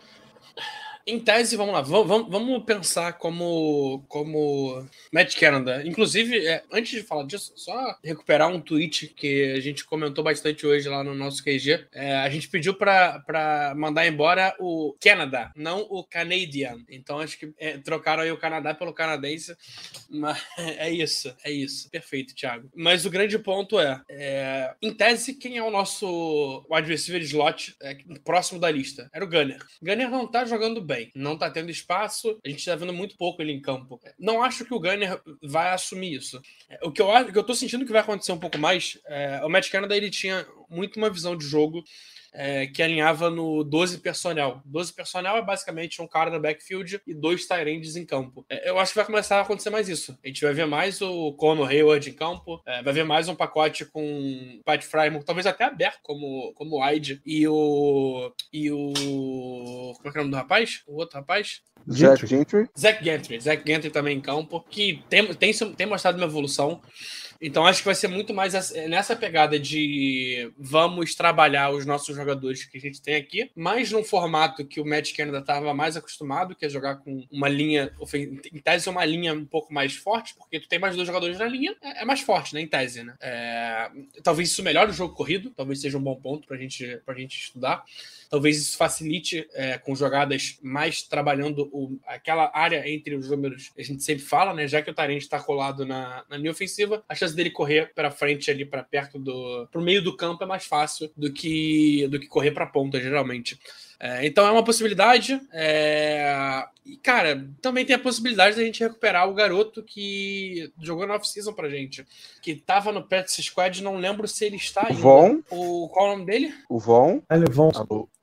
em tese, vamos lá, vamos, vamos pensar como, como Matt Canada. Inclusive, é, antes de falar disso, só recuperar um tweet que a gente comentou bastante hoje lá no nosso QG. É, a gente pediu para mandar embora o Canada, não o Canadian. Então acho que é, trocaram aí o Canadá pelo canadense. Mas é isso, é isso. Perfeito, Thiago. Mas o grande ponto é, é em tese, quem é o nosso wide receiver slot é, próximo da lista? Era o Gunner. Gunner não tá jogando bem bem. Não tá tendo espaço, a gente tá vendo muito pouco ele em campo. Não acho que o Gunner vai assumir isso. O que eu, o que eu tô sentindo que vai acontecer um pouco mais, é, o Matt Canada ele tinha muito uma visão de jogo é, que alinhava no 12 personnel. 12 personnel é basicamente um cara no backfield e dois Tyrands em campo. É, eu acho que vai começar a acontecer mais isso. A gente vai ver mais o Conor Hayward em campo, é, vai ver mais um pacote com Pat Frymore, talvez até aberto como, como wide, e o. E o. Como é que é o nome do rapaz? O outro rapaz? Zach Gentry. Zach Gentry. Zach Gentry também em campo, que tem, tem, tem mostrado uma evolução. Então acho que vai ser muito mais nessa pegada de vamos trabalhar os nossos jogadores que a gente tem aqui, mas num formato que o Matt Canada estava mais acostumado, que é jogar com uma linha, em tese uma linha um pouco mais forte, porque tu tem mais dois jogadores na linha, é, é mais forte, né, em tese, né? É, talvez isso melhore o jogo corrido, talvez seja um bom ponto pra gente, pra gente estudar. Talvez isso facilite é, com jogadas mais trabalhando o, aquela área entre os números a gente sempre fala, né? Já que o Tarente está colado na, na linha ofensiva, a chance dele correr para frente ali, para perto do. pro meio do campo é mais fácil do que, do que correr para ponta, geralmente. É, então é uma possibilidade. É... E, cara, também tem a possibilidade da gente recuperar o garoto que jogou na off-season pra gente. Que tava no Pets Squad, não lembro se ele está ainda. Von. O, qual é o nome dele? O Von. Elevon.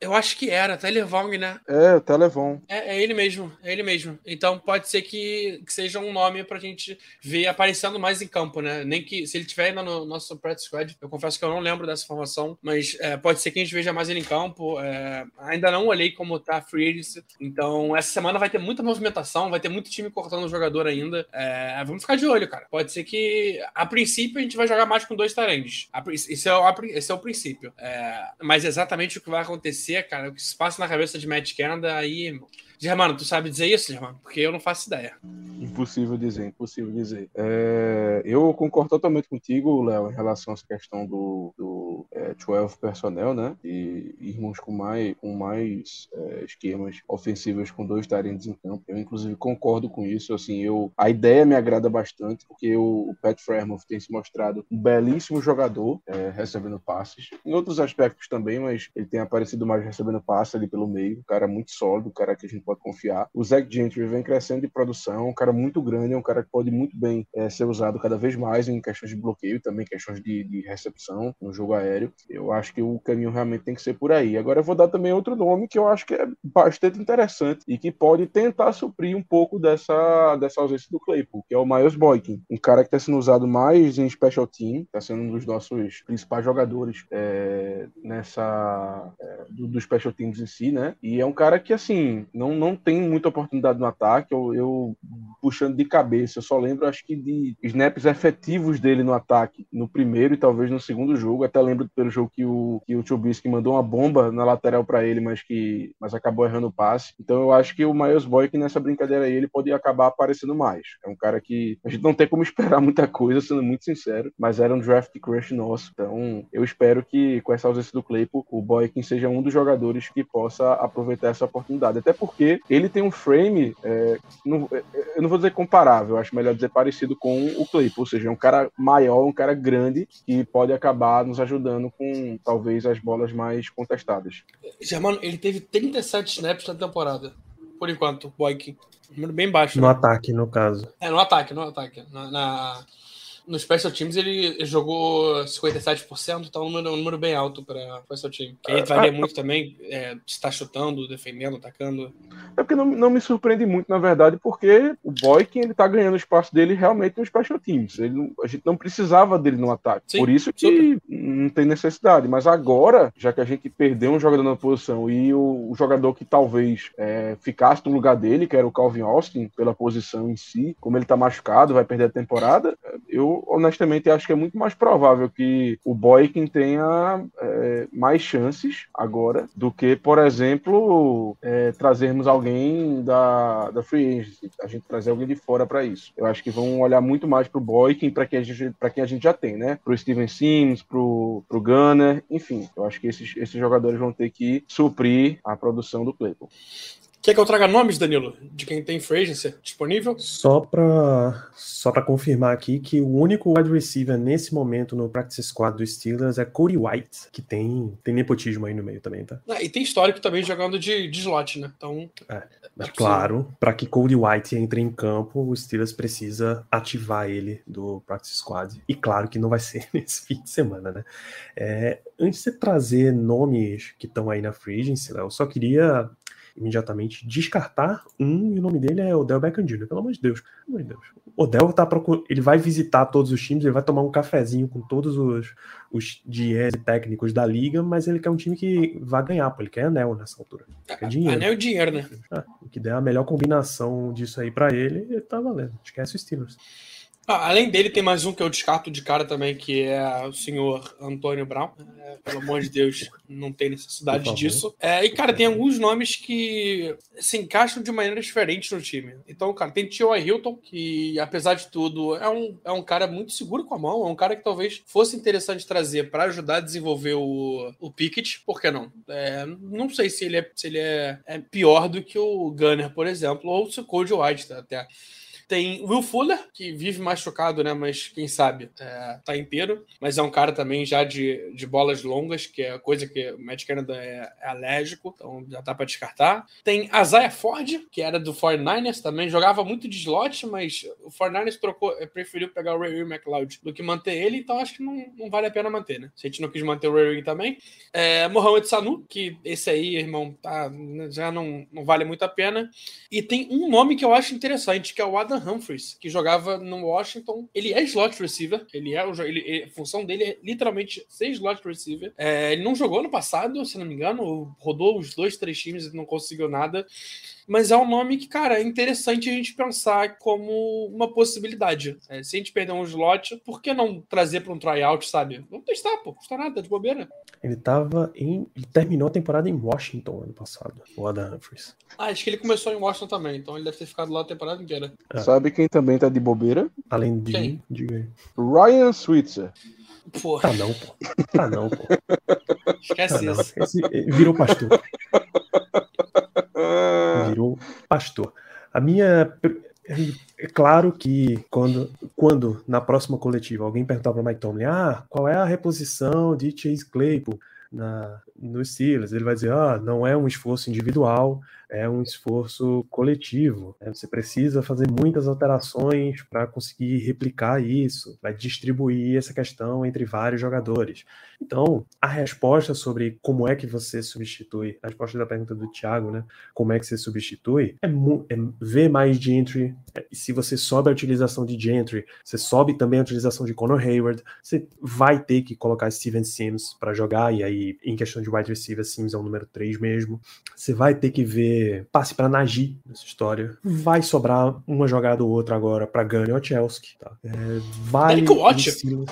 Eu acho que era, Televong, né? É, o Televon. É, é, ele mesmo, é ele mesmo. Então pode ser que, que, seja um nome pra gente ver aparecendo mais em campo, né? Nem que se ele tiver ainda no nosso Pets Squad, eu confesso que eu não lembro dessa informação, mas é, pode ser que a gente veja mais ele em campo. É, ainda não olhei como tá a Free Agency, então essa semana vai ter muita movimentação, vai ter muito time cortando o jogador ainda. É, vamos ficar de olho, cara. Pode ser que, a princípio, a gente vai jogar mais com dois tarendes. Esse é esse é o princípio. É, mas exatamente o que vai acontecer, cara, o que se passa na cabeça de Matt Canada, aí Germano, tu sabe dizer isso, Germano? Porque eu não faço ideia. Impossível dizer, impossível dizer. É, eu concordo totalmente contigo, Léo, em relação a essa questão do, do é, 12 personnel, né? E irmos com mais, com mais é, esquemas ofensivos com dois talentos em campo. Eu, inclusive, concordo com isso. Assim, eu, a ideia me agrada bastante, porque o, Pat Fairmouth tem se mostrado um belíssimo jogador, é, recebendo passes. Em outros aspectos também, mas ele tem aparecido mais recebendo passes ali pelo meio. Um cara muito sólido, um cara que a gente pode confiar. O Zach Gentry vem crescendo de produção, um cara muito grande, é um cara que pode muito bem é, ser usado cada vez mais em questões de bloqueio, também questões de, de, recepção no jogo aéreo. Eu acho que o caminho realmente tem que ser por aí. Agora eu vou dar também outro nome que eu acho que é bastante interessante e que pode tentar suprir um pouco dessa, dessa ausência do Claypool, que é o Miles Boykin, um cara que está sendo usado mais em special team, está sendo um dos nossos principais jogadores é, nessa é, do, do special teams em si, né? E é um cara que assim não não tem muita oportunidade no ataque. Eu, eu, puxando de cabeça, eu só lembro, acho que de snaps efetivos dele no ataque, no primeiro e talvez no segundo jogo. Até lembro pelo jogo que o, que o Trubisky mandou uma bomba na lateral para ele, mas que mas acabou errando o passe. Então eu acho que o Miles Boyk nessa brincadeira aí ele pode acabar aparecendo mais. É um cara que a gente não tem como esperar muita coisa, sendo muito sincero, mas era um draft crush nosso. Então eu espero que com essa ausência do Claypool, o Boykin seja um dos jogadores que possa aproveitar essa oportunidade. Até porque ele tem um frame, é, não, é, eu não vou dizer comparável, acho melhor dizer parecido com o Claypool, ou seja, é um cara maior, um cara grande que pode acabar nos ajudando com talvez as bolas mais contestadas. Germano, ele teve 37 snaps na temporada, por enquanto, Boykin. Número bem baixo. No né? ataque, no caso. É, no ataque, no ataque. Na, na no Special Teams ele jogou 57%, então é um número, um número bem alto para o Special Team. Que aí varia é, muito também, é, está chutando, defendendo, atacando. É porque não, não me surpreende muito, na verdade, porque o Boykin ele tá ganhando o espaço dele realmente no Special Teams. Ele, a gente não precisava dele no ataque. Sim, Por isso que super. não tem necessidade. Mas agora, já que a gente perdeu um jogador na posição e o, o jogador que talvez é, ficasse no lugar dele, que era o Calvin Austin, pela posição em si, como ele tá machucado, vai perder a temporada, eu honestamente acho que é muito mais provável que o Boykin tenha é, mais chances agora do que, por exemplo, é, trazermos alguém da, da Free Agency, a gente trazer alguém de fora para isso. Eu acho que vão olhar muito mais para o Boykin, para quem, a gente, quem a gente já tem, né? Para o Steven Sims, para o Gunner, enfim. Eu acho que esses, esses jogadores vão ter que suprir a produção do Claypool. Quer que eu traga nomes, Danilo, de quem tem free agency disponível? Só para só pra confirmar aqui que o único wide receiver nesse momento no practice squad do Steelers é Cody White, que tem, tem nepotismo aí no meio também, tá? Ah, e tem histórico também jogando de, de slot, né? Então. É, é claro, para que Cody White entre em campo, o Steelers precisa ativar ele do practice squad. E claro que não vai ser nesse fim de semana, né? É, antes de trazer nomes que estão aí na free agency, Léo, eu só queria imediatamente descartar um e o nome dele é Odell Beckham Jr., pelo amor de Deus. Pelo amor de Deus. Odell tá procurando, ele vai visitar todos os times, ele vai tomar um cafezinho com todos os, os GS técnicos da liga, mas ele quer um time que vai ganhar, pô, ele quer anel nessa altura. Quer dinheiro. Anel e dinheiro, né? Ah, o que der a melhor combinação disso aí para ele, ele tá valendo. Esquece os Steelers. Ah, além dele, tem mais um que eu descarto de cara também, que é o senhor Antônio Brown. É, pelo amor de Deus, não tem necessidade disso. É, e, cara, tem alguns nomes que se encaixam de maneira diferente no time. Então, cara, tem Tio Hilton, que, apesar de tudo, é um, é um cara muito seguro com a mão. É um cara que talvez fosse interessante trazer para ajudar a desenvolver o, o Pickett. Por que não? É, não sei se ele, é, se ele é, é pior do que o Gunner, por exemplo, ou se o Code White tá, até. Tem Will Fuller, que vive machucado, né? Mas quem sabe é, tá inteiro. Mas é um cara também já de, de bolas longas, que é coisa que o Matt Canada é, é alérgico, então já dá para descartar. Tem Isaiah Ford, que era do 49ers também, jogava muito de slot, mas o 49ers trocou, é, preferiu pegar o Ray McLeod do que manter ele, então acho que não, não vale a pena manter, né? Se a gente não quis manter o Ray também. É, Mohamed Sanu, que esse aí, irmão, tá, já não, não vale muito a pena. E tem um nome que eu acho interessante, que é o Adam Humphries, que jogava no Washington. Ele é slot receiver, ele é ele, a função dele é literalmente ser slot receiver. É, ele não jogou no passado, se não me engano, rodou os dois, três times e não conseguiu nada mas é um nome que, cara, é interessante a gente pensar como uma possibilidade. É, se a gente perder um slot, por que não trazer para um tryout, sabe? Vamos testar, pô, custa nada, de bobeira. Ele tava em. Ele terminou a temporada em Washington ano passado, o Adam Humphries. Ah, acho que ele começou em Washington também, então ele deve ter ficado lá a temporada inteira. É. Sabe quem também tá de bobeira? Além de quem? Diga aí. Ryan Switzer. Porra. Tá não, pô. Tá não, pô. Esquece tá isso. Esse, virou pastor. Virou pastor. A minha. É claro que quando, quando na próxima coletiva alguém perguntar para Mike Tomlin, ah, qual é a reposição de Chase Claypool na, no Steelers? Ele vai dizer, ah, não é um esforço individual, é um esforço coletivo. Né? Você precisa fazer muitas alterações para conseguir replicar isso, vai distribuir essa questão entre vários jogadores. Então, a resposta sobre como é que você substitui, a resposta da pergunta do Thiago, né? Como é que você substitui, é, é ver mais Gentry. É, se você sobe a utilização de Gentry, você sobe também a utilização de Conor Hayward, você vai ter que colocar Steven Sims para jogar, e aí, em questão de wide receiver, Sims é o número 3 mesmo. Você vai ter que ver passe para Nagy nessa história. Vai sobrar uma jogada ou outra agora para Gunny ou Chelsea. Tá? É, vai Derek Watt.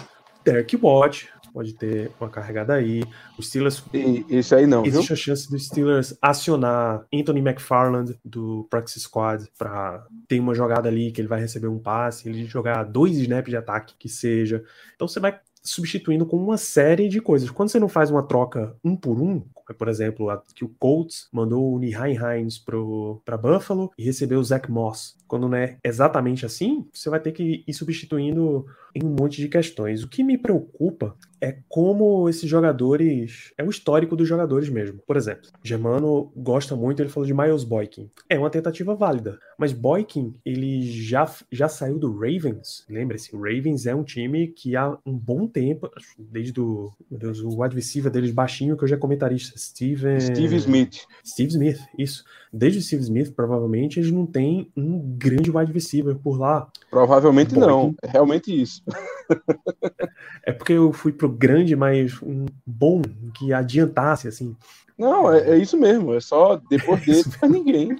Derek Watt pode ter uma carregada aí. Os Steelers. E, isso aí não. Existe viu? a chance dos Steelers acionar Anthony McFarland do Practice Squad para ter uma jogada ali que ele vai receber um passe, ele jogar dois snaps de ataque que seja. Então você vai substituindo com uma série de coisas. Quando você não faz uma troca um por um, por exemplo, a, que o Colts mandou o Nihai Hines para Buffalo e recebeu o Zach Moss. Quando não é exatamente assim, você vai ter que ir substituindo em um monte de questões. O que me preocupa é como esses jogadores. É o histórico dos jogadores mesmo. Por exemplo, Germano gosta muito, ele falou de Miles Boykin. É uma tentativa válida. Mas Boykin, ele já, já saiu do Ravens. Lembre-se, o Ravens é um time que há um bom tempo, desde o, meu Deus, o receiver deles baixinho, que hoje é comentarista, Steven... Steve Smith. Steve Smith, isso. Desde o Steve Smith, provavelmente, eles não têm um grande wide receiver por lá. Provavelmente Boykin. não, é realmente isso. é porque eu fui pro grande, mas um bom que adiantasse, assim. Não, é, é isso mesmo, é só depois é dele pra ninguém.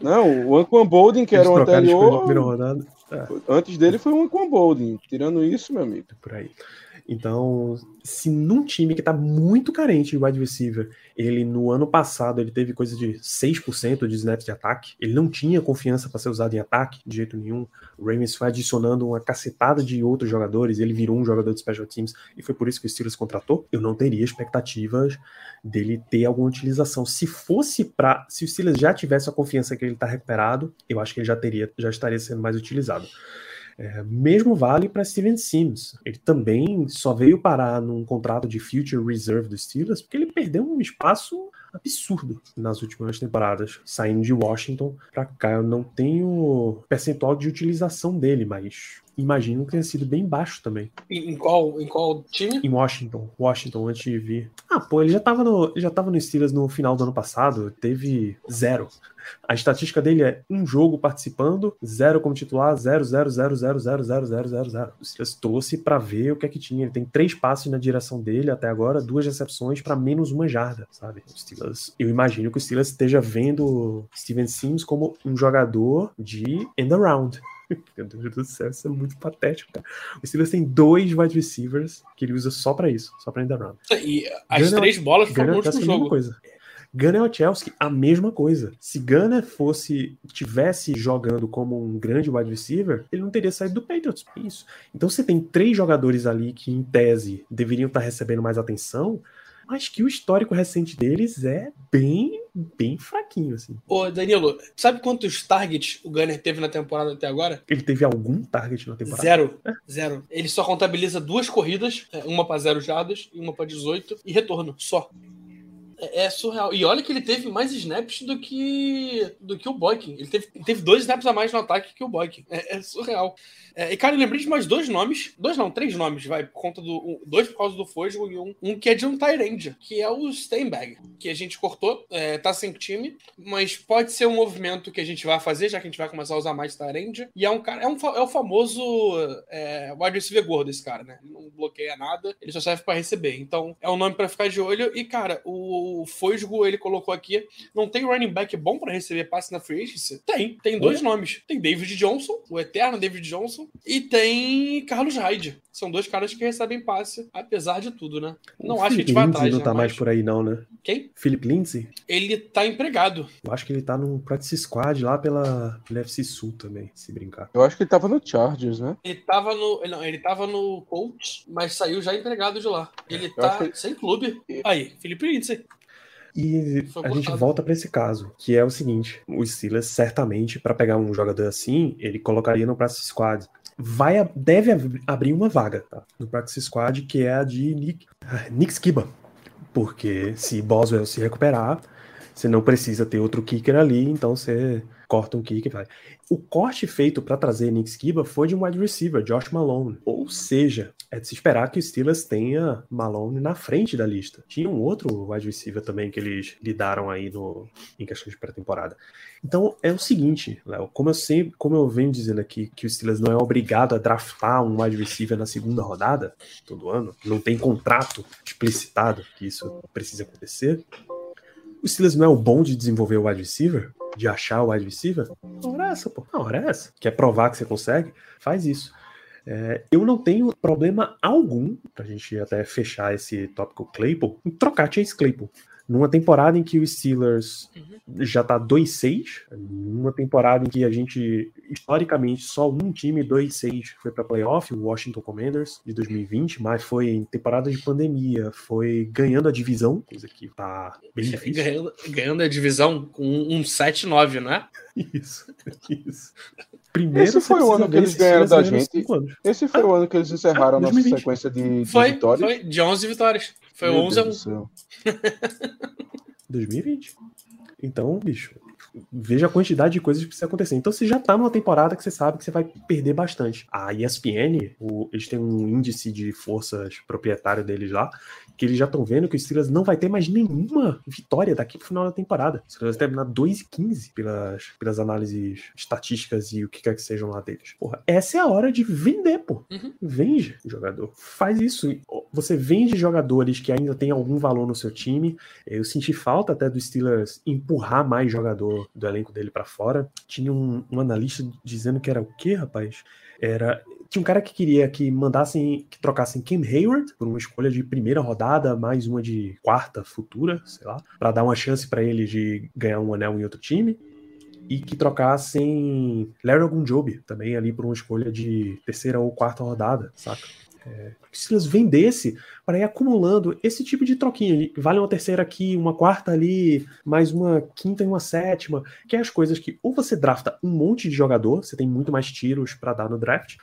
Não, o Anquan Bolden, que era o anterior. É. Antes dele foi o Anquan Bolden. Tirando isso, meu amigo. Por aí. Então, se num time que está muito carente de wide receiver, ele no ano passado ele teve coisa de 6% de snaps de ataque, ele não tinha confiança para ser usado em ataque de jeito nenhum. O Ravens foi adicionando uma cacetada de outros jogadores, ele virou um jogador de special teams e foi por isso que o Steelers contratou. Eu não teria expectativas dele ter alguma utilização. Se fosse para, se o Steelers já tivesse a confiança que ele está recuperado, eu acho que ele já teria, já estaria sendo mais utilizado. É, mesmo vale para Steven Sims. Ele também só veio parar num contrato de future reserve dos Steelers porque ele perdeu um espaço absurdo nas últimas temporadas, saindo de Washington para cá. Eu não tenho percentual de utilização dele, mas imagino que tenha sido bem baixo também. Em qual, em qual time? Em Washington. Washington, antes de vir. Ah, pô, ele já tava no, já tava no Steelers no final do ano passado, teve zero. A estatística dele é um jogo participando, zero como titular, zero, zero, zero, zero, zero, zero, zero, zero, zero. O Steelers trouxe para ver o que é que tinha. Ele tem três passes na direção dele até agora, duas recepções para menos uma jarda, sabe? O Steelers, eu imagino que o Steelers esteja vendo Steven Sims como um jogador de end around Meu Deus do céu, isso é muito patético, cara. O Steelers tem dois wide receivers que ele usa só pra isso, só pra end around. E as Gunner, três bolas foram no último jogo. Coisa. Gunner Chelsea, a mesma coisa. Se Gunner fosse, tivesse jogando como um grande wide receiver, ele não teria saído do Patriots. Isso. Então você tem três jogadores ali que, em tese, deveriam estar recebendo mais atenção, mas que o histórico recente deles é bem, bem fraquinho, assim. Ô, Danilo, sabe quantos targets o Gunner teve na temporada até agora? Ele teve algum target na temporada? Zero. É. Zero. Ele só contabiliza duas corridas, é, uma para zero jardas e uma para 18, e retorno, só. É, é, surreal. E olha que ele teve mais snaps do que do que o Boykin. Ele teve, teve dois snaps a mais no ataque que o Boykin. É, é surreal. É, e, cara, eu lembrei de mais dois nomes. Dois não, três nomes, vai. Por conta do. Um, dois por causa do Fosgo e um, um que é de um Tyrande, que é o Steinberg, que a gente cortou, é, tá sem time, mas pode ser um movimento que a gente vai fazer, já que a gente vai começar a usar mais Tyrande. E é um cara. É, um, é o famoso é, wide receiver gordo, esse cara, né? Não bloqueia nada, ele só serve para receber. Então, é um nome para ficar de olho. E, cara, o o Fosgo, ele colocou aqui, não tem running back bom para receber passe na free agency? Tem, tem dois nomes. Tem David Johnson, o eterno David Johnson, e tem Carlos Hyde. São dois caras que recebem passe, apesar de tudo, né? Não o acho Philip que a gente vai atrás, não tá né? mais por aí não, né? Quem? Philip Lindsay? Ele tá empregado. Eu acho que ele tá no practice squad lá pela, pela FC Sul também, se brincar. Eu acho que ele tava no Chargers, né? Ele tava no, não, ele tava no Colts, mas saiu já empregado de lá. Ele tá que... sem clube. Aí, Philip Lindsay. E a gente volta para esse caso, que é o seguinte: o Steelers, certamente, para pegar um jogador assim, ele colocaria no practice squad. Vai, deve abrir uma vaga tá? no practice squad, que é a de Nick, Nick Skiba. Porque se Boswell se recuperar, você não precisa ter outro kicker ali, então você corta um kick vai. O corte feito para trazer Nick Skiba foi de um wide receiver, Josh Malone. Ou seja, é de se esperar que o Steelers tenha Malone na frente da lista. Tinha um outro wide receiver também que eles lidaram aí no, em questão de pré-temporada. Então é o seguinte, Léo, como eu sempre, como eu venho dizendo aqui, que o Steelers não é obrigado a draftar um wide receiver na segunda rodada todo ano, não tem contrato explicitado que isso precisa acontecer. O Steelers não é o bom de desenvolver o wide receiver? de achar o wide receiver, na hora é essa, pô. Na hora é essa. Quer provar que você consegue? Faz isso. É, eu não tenho problema algum, pra gente até fechar esse tópico Claypool, em trocar Chase Claypool. Numa temporada em que o Steelers uhum. já tá 2-6, numa temporada em que a gente, historicamente, só um time 2-6 foi para playoff, o Washington Commanders, de 2020, mas foi em temporada de pandemia, foi ganhando a divisão, coisa que tá bem difícil. Ganhando, ganhando a divisão com um 7-9, né? Isso, isso. Primeiro, Esse foi o ano que eles ganharam da gente. Esse foi ah, o ano que eles encerraram ah, a nossa sequência de, de foi, vitórias. Foi, de 11 vitórias. Foi Meu 11 Deus a 1. 2020. Então, bicho, veja a quantidade de coisas que precisa acontecer. Então você já tá numa temporada que você sabe que você vai perder bastante. A ESPN, o, eles têm um índice de forças proprietário deles lá, que eles já estão vendo que o Steelers não vai ter mais nenhuma vitória daqui pro final da temporada. O Steelers vai terminar 2 e 15 pelas, pelas análises estatísticas e o que quer que sejam lá deles. Porra, essa é a hora de vender, pô. Uhum. Vende jogador. Faz isso. Você vende jogadores que ainda têm algum valor no seu time. Eu senti falta até do Steelers empurrar mais do elenco dele para fora. Tinha um, um analista dizendo que era o quê, rapaz? Era tinha um cara que queria que mandassem, que trocassem Cam Hayward por uma escolha de primeira rodada, mais uma de quarta futura, sei lá, para dar uma chance para ele de ganhar um anel em outro time. E que trocassem Larry Ogunjobi também ali por uma escolha de terceira ou quarta rodada, saca? É, se eles vendesse para ir acumulando esse tipo de troquinha, vale uma terceira aqui, uma quarta ali, mais uma quinta e uma sétima, que é as coisas que ou você drafta um monte de jogador, você tem muito mais tiros para dar no draft,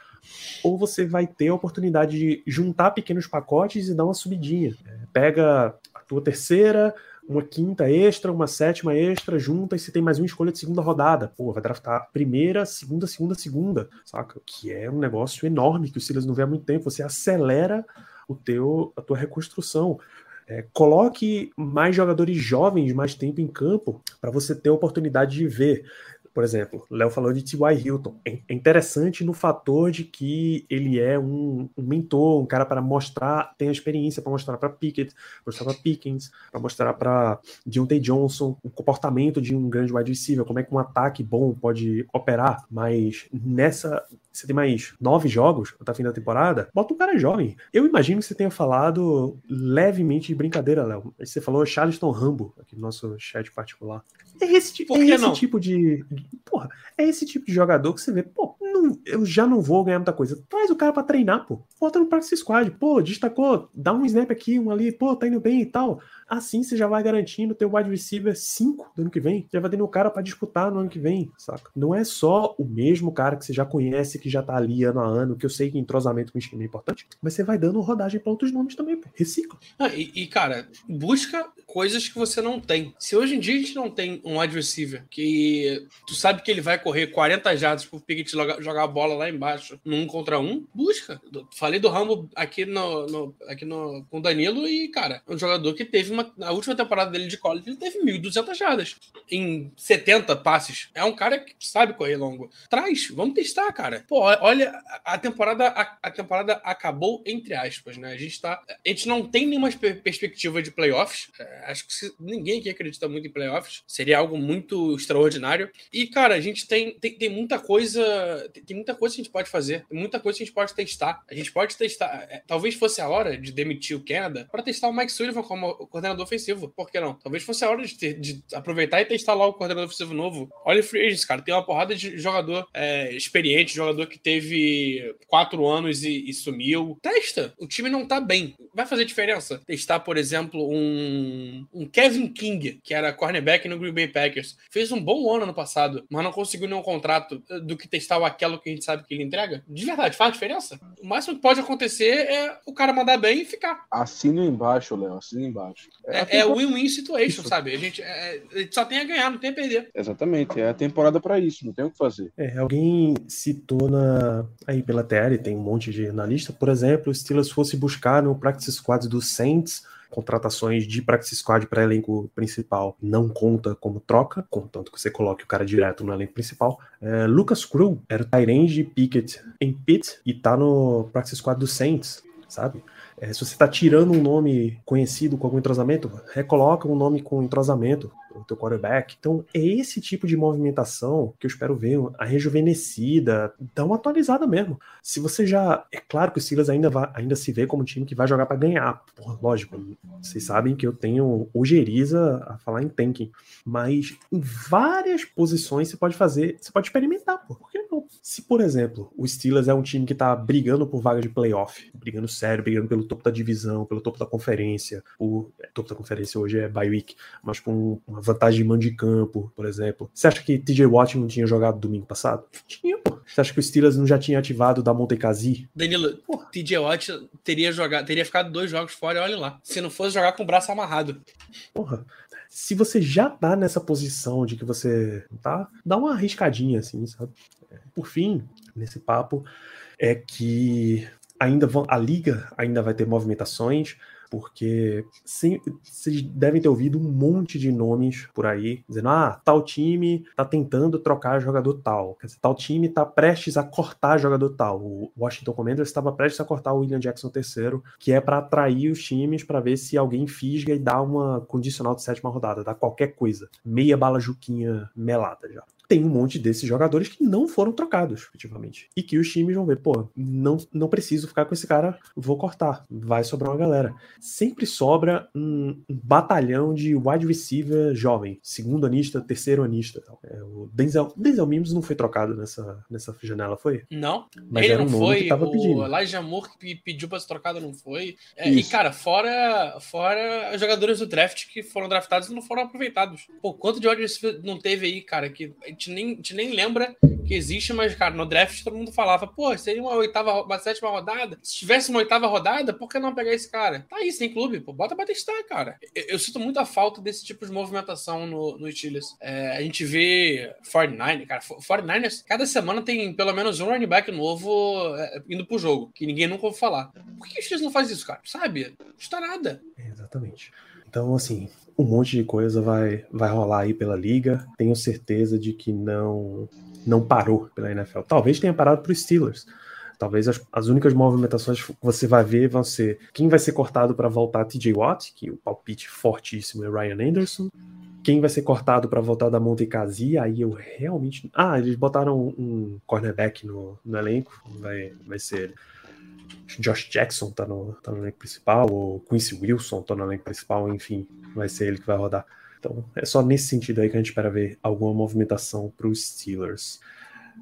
ou você vai ter a oportunidade de juntar pequenos pacotes e dar uma subidinha. É, pega a tua terceira, uma quinta extra, uma sétima extra, junta e você tem mais uma escolha de segunda rodada. Pô, vai draftar primeira, segunda, segunda, segunda, saca? Que é um negócio enorme que o Silas não vê há muito tempo. Você acelera o teu, a tua reconstrução. É, coloque mais jogadores jovens mais tempo em campo para você ter a oportunidade de ver Por exemplo, Léo falou de T.Y. Hilton. É, é interessante no fator de que ele é um, um mentor, um cara para mostrar, tem a experiência para mostrar para Pickett, mostrar para Pickens, para mostrar para Deontay Johnson o comportamento de um grande wide receiver, como é que um ataque bom pode operar. Mas nessa você tem mais nove jogos até o fim da temporada, bota um cara jovem. Eu imagino que você tenha falado levemente de brincadeira, Léo. Você falou Charleston Rambo aqui no nosso chat particular. É esse, é esse tipo de. Porra, é esse tipo de jogador que você vê, pô, não, eu já não vou ganhar muita coisa. Traz o cara para treinar, pô. Bota no practice squad. Pô, destacou, dá um snap aqui, um ali, pô, tá indo bem e tal. Assim você já vai garantindo teu wide receiver 5 do ano que vem. Já vai tendo o cara para disputar no ano que vem, saca? Não é só o mesmo cara que você já conhece, que já tá ali ano a ano, que eu sei que entrosamento com o esquema é importante, mas você vai dando rodagem para outros nomes também, pô. recicla. Ah, e, e, cara, busca coisas que você não tem. Se hoje em dia a gente não tem um wide receiver que tu sabe que ele vai correr 40 jardas pro Pickett jogar a bola lá embaixo, num contra um, busca. Falei do Rambo aqui no, no aqui no com o Danilo e, cara, um jogador que teve uma na última temporada dele de college, ele teve 1.200 jardas em 70 passes. É um cara que sabe correr longo. Traz, vamos testar, cara. Pô, olha, a temporada a, a temporada acabou entre aspas, né? A gente tá a gente não tem nenhuma perspectiva de playoffs. É, acho que se, ninguém aqui acredita muito em playoffs. Seria algo muito extraordinário. E cara, a gente tem, tem, tem muita coisa, tem, tem, muita coisa que a gente pode fazer, tem muita coisa que a gente pode testar. A gente pode testar, é, talvez fosse a hora de demitir o Canada para testar o Mike Sullivan como coordenador ofensivo. Por que não? Talvez fosse a hora de, ter, de aproveitar e testar lá o coordenador ofensivo novo. Olha o Free Agents, cara. Tem uma porrada de jogador é, experiente, jogador que teve quatro anos e, e, sumiu. Testa. O time não tá bem. Vai fazer diferença. Testar, por exemplo, um, um Kevin King, que era cornerback no Green Bay Packers. Fez um bom ano no passado, mas não conseguiu nenhum contrato do que testar o aquilo que a gente sabe que ele entrega. De verdade, faz diferença. O máximo que pode acontecer é o cara mandar bem e ficar. Assino embaixo, Léo. Assino embaixo. É, é win-win situation, isso. sabe? A gente, é, a gente, só tem a ganhar, não tem a perder. Exatamente, é a temporada para isso, não tem o que fazer. É, alguém citou na, aí pela TL, tem um monte de analista, por exemplo, o Steelers fosse buscar no practice squad do Saints contratações de practice squad para elenco principal não conta como troca, contanto que você coloque o cara direto no elenco principal. É, Lucas Crew era o Tyrande de Pickett em Pitt e tá no practice squad do Saints, sabe? É, se você está tirando um nome conhecido com algum entrosamento, recoloca um nome com entrosamento, o teu quarterback. Então, é esse tipo de movimentação que eu espero ver, a rejuvenescida, dá uma atualizada mesmo. Se você já. É claro que o Silas ainda, vai, ainda se vê como um time que vai jogar para ganhar. Porra, lógico, vocês sabem que eu tenho ojeriza a falar em tanking. Mas em várias posições você pode fazer, você pode experimentar, por que não? Se, por exemplo, o Steelers é um time que tá brigando por vaga de playoff, brigando sério, brigando pelo topo da divisão, pelo topo da conferência, o topo da conferência hoje é bye week, mas com uma vantagem de mão de campo, por exemplo. Você acha que TJ Watt não tinha jogado domingo passado? Tinha, pô. Você acha que o Steelers não já tinha ativado da Montecasi? Danilo, Porra. TJ Watt teria jogado, teria ficado dois jogos fora, olha lá. Se não fosse jogar com o braço amarrado. Porra se você já tá nessa posição de que você tá, dá uma arriscadinha assim, sabe? Por fim, nesse papo é que ainda vão, a liga ainda vai ter movimentações, porque vocês devem ter ouvido um monte de nomes por aí, dizendo: ah, tal time tá tentando trocar jogador tal, dizer, tal time tá prestes a cortar jogador tal. O Washington Commanders estava prestes a cortar o William Jackson III, que é para atrair os times para ver se alguém fisga e dá uma condicional de sétima rodada, dá qualquer coisa. Meia bala juquinha melada já tem um monte desses jogadores que não foram trocados, efetivamente. E que os times vão ver, pô, não, não preciso ficar com esse cara, vou cortar. Vai sobrar uma galera. Sempre sobra um, um batalhão de wide receiver jovem, segundo anista, terceiro anista. É, o Denzel, Denzel Mims não foi trocado nessa, nessa janela, foi? Não. Mas ele era um não foi. Que tava o pedindo. Elijah Moore que pediu pra ser trocado não foi. É, e, cara, fora, fora jogadores do draft que foram draftados e não foram aproveitados. Pô, quanto de wide receiver não teve aí, cara, que gente nem, a gente nem lembra que existe, mas, cara, no draft todo mundo falava, pô, seria uma oitava, uma sétima rodada. Se tivesse uma oitava rodada, por que não pegar esse cara? Tá aí, sem clube, pô, bota pra testar, cara. Eu, eu sinto muito a falta desse tipo de movimentação no, no Steelers. É, a gente vê 49, cara, 49ers, cada semana tem pelo menos um running back novo é, indo pro jogo, que ninguém nunca ouviu falar. Por que o Steelers não faz isso, cara? Sabe? Não está nada. Exatamente. Então, assim, um monte de coisa vai, vai rolar aí pela liga. Tenho certeza de que não não parou pela NFL. Talvez tenha parado para os Steelers. Talvez as, as, únicas movimentações que você vai ver vão ser quem vai ser cortado para voltar TJ Watt, que o palpite fortíssimo é Ryan Anderson. Quem vai ser cortado para voltar da Monte Casia, aí eu realmente. Ah, eles botaram um cornerback no, no elenco, vai, vai ser ele. Josh Jackson tá no, tá no elenco principal, ou Quincy Wilson tá no elenco principal, enfim, vai ser ele que vai rodar. Então, é só nesse sentido aí que a gente espera ver alguma movimentação para os Steelers.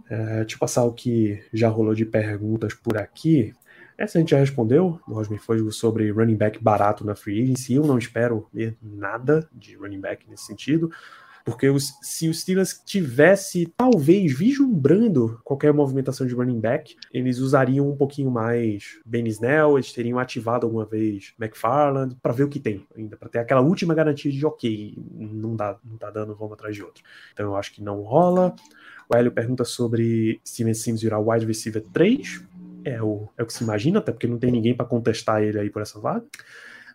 É, deixa eu passar o que já rolou de perguntas por aqui. Essa a gente já respondeu, o Rosmin Fosgo, sobre running back barato na free agency. Eu não espero ver nada de running back nesse sentido. Porque os, se o Steelers tivesse, talvez, vislumbrando qualquer movimentação de running back, eles usariam um pouquinho mais Ben Snell, eles teriam ativado alguma vez McFarland, para ver o que tem ainda, para ter aquela última garantia de ok, não dá, não tá dando, vamos atrás de outro. Então eu acho que não rola. O Hélio pergunta sobre Steven Sims virar wide receiver 3. É o, é o que se imagina, até porque não tem ninguém para contestar ele aí por essa vaga.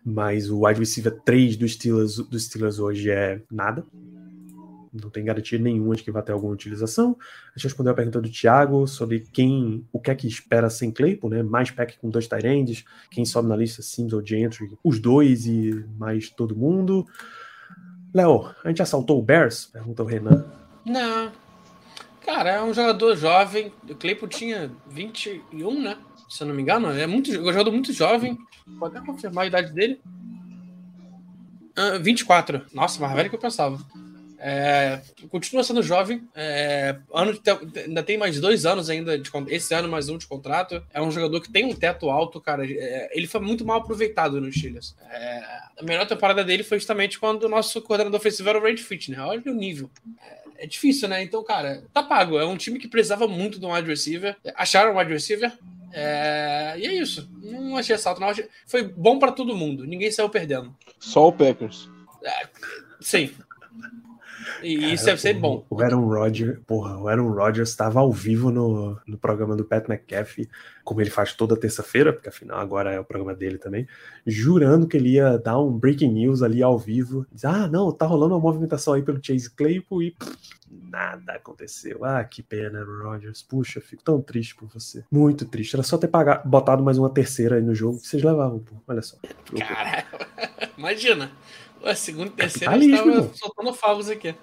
Mas o wide receiver 3 do Steelers, do Steelers hoje é nada não tem garantia nenhuma de que vai ter alguma utilização. A gente respondeu a pergunta do Thiago sobre quem, o que é que espera sem Claypool, né? Mais pack com dois tight quem sobe na lista Sims ou Gentry, os dois e mais todo mundo. Léo, a gente assaltou o Bears? Pergunta o Renan. Não. Cara, é um jogador jovem. O Claypool tinha 21, né? Se eu não me engano. É muito, um jogador muito jovem. Pode até confirmar a idade dele. Uh, ah, 24. Nossa, mais velho que eu pensava. É, continua sendo jovem. É, ano de, ainda tem mais dois anos ainda. De, esse ano, mais um de contrato. É um jogador que tem um teto alto, cara. É, ele foi muito mal aproveitado nos Steelers. É, a melhor temporada dele foi justamente quando o nosso coordenador ofensivo era o Fit, né? Olha o nível. É, é, difícil, né? Então, cara, tá pago. É um time que precisava muito de um wide receiver. Acharam um wide receiver. É, e é isso. Não achei assalto, não. Foi bom para todo mundo. Ninguém saiu perdendo. Só o Packers. É, sim, e Cara, isso deve ser bom. O Aaron Rodgers, porra, o Aaron Rodgers estava ao vivo no, no programa do Pat McAfee, como ele faz toda terça-feira, porque afinal agora é o programa dele também, jurando que ele ia dar um breaking news ali ao vivo. Diz, ah, não, tá rolando uma movimentação aí pelo Chase Claypool e pff, nada aconteceu. Ah, que pena, Aaron Rodgers. Puxa, fico tão triste por você. Muito triste. Era só ter pagado, botado mais uma terceira aí no jogo que vocês levavam, pô. Olha só. Cara, imagina. A segunda e terceira estava soltando favos aqui.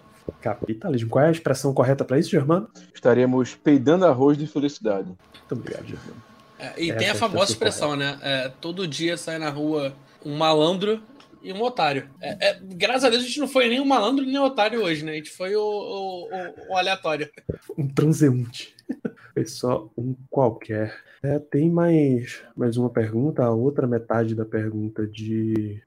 Capitalismo. Qual é a expressão correta para isso, Germano? Estaremos peidando arroz de felicidade. Muito obrigado, Germano. É, e Essa tem a famosa expressão, correta. né? É, todo dia sai na rua um malandro e um otário. É, é, graças a Deus a gente não foi nem um malandro nem um otário hoje, né? A gente foi o, o, o, o aleatório. Um transeunte. Foi só um qualquer. É, tem mais, mais uma pergunta, a outra metade da pergunta de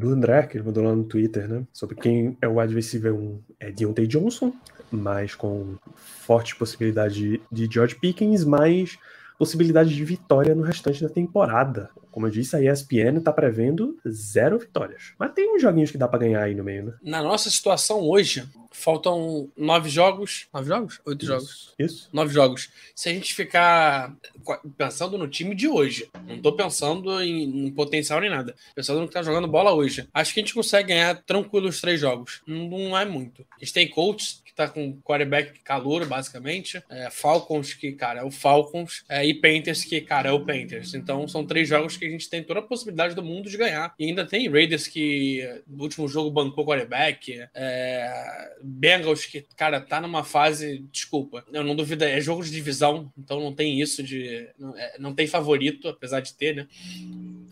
do André, que ele mandou lá no Twitter, né? Sobre quem é o wide receiver 1 é Deontay Johnson, mas com forte possibilidade de George Pickens, mas possibilidade de vitória no restante da temporada. Como eu disse, a ESPN está prevendo zero vitórias. Mas tem uns joguinhos que dá para ganhar aí no meio, né? Na nossa situação hoje, faltam nove jogos. Nove jogos? Oito isso, jogos. Isso. Nove jogos. Se a gente ficar pensando no time de hoje, não tô pensando em, em potencial nem nada. Pensando no que tá jogando bola hoje. Acho que a gente consegue ganhar tranquilo os três jogos. Não, não é muito. A gente tem coaches que tá com quarterback calor, basicamente. É, Falcons, que, cara, é o Falcons. É, e Panthers, que, cara, é o Panthers. Então são três jogos que a gente tem toda a possibilidade do mundo de ganhar. E ainda tem Raiders que no último jogo bancou quarterback. É, Bengals que, cara, tá numa fase. Desculpa, eu não duvido, é jogo de divisão, então não tem isso de. Não, é, não tem favorito, apesar de ter, né?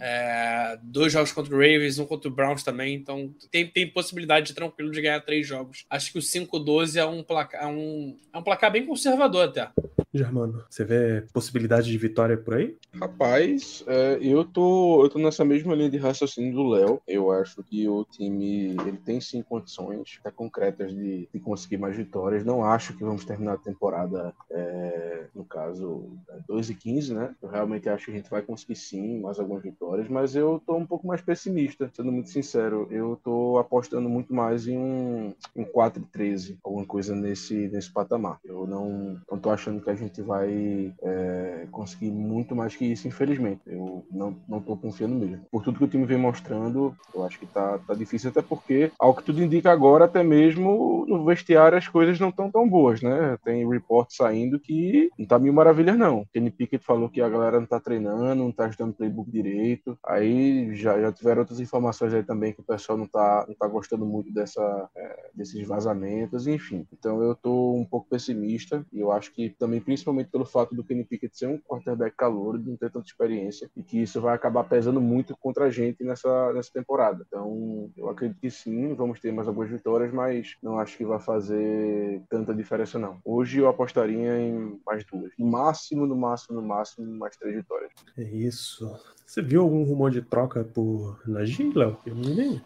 É, dois jogos contra o Ravens, um contra o Browns também, então tem, tem possibilidade de tranquilo de ganhar três jogos. Acho que o 5-12 é um placar, é um, é um placar bem conservador até. Germano, você vê possibilidade de vitória por aí? Rapaz, é, eu, tô, eu tô nessa mesma linha de raciocínio do Léo. Eu acho que o time ele tem sim condições até concretas de, de conseguir mais vitórias. Não acho que vamos terminar a temporada, é, no caso, 2 e 15, né? Eu realmente acho que a gente vai conseguir sim mais algumas vitórias, mas eu tô um pouco mais pessimista, sendo muito sincero. Eu tô apostando muito mais em um, um 4 e 13, alguma coisa nesse, nesse patamar. Eu não, não tô achando que a gente vai é, conseguir muito mais que isso, infelizmente. Eu não, não tô confiando mesmo. Por tudo que o time vem mostrando, eu acho que tá, tá difícil, até porque, ao que tudo indica agora, até mesmo no vestiário as coisas não estão tão boas, né? Tem report saindo que não tá mil maravilhas, não. Kenny Pickett falou que a galera não tá treinando, não tá ajudando o playbook direito. Aí já, já tiveram outras informações aí também que o pessoal não tá, não tá gostando muito dessa, é, desses vazamentos, enfim. Então eu tô um pouco pessimista e eu acho que também, principalmente pelo fato do Kenny Pickett ser um quarterback calor, de não ter tanta experiência e que isso vai acabar pesando muito contra a gente nessa, nessa temporada. Então eu acredito que sim, vamos ter mais algumas vitórias, mas não acho que vai fazer tanta diferença não. Hoje eu apostaria em mais duas. No máximo, no máximo, no máximo, mais três vitórias. É isso. Você viu algum rumor de troca por Najee, Léo? Eu não vi nem.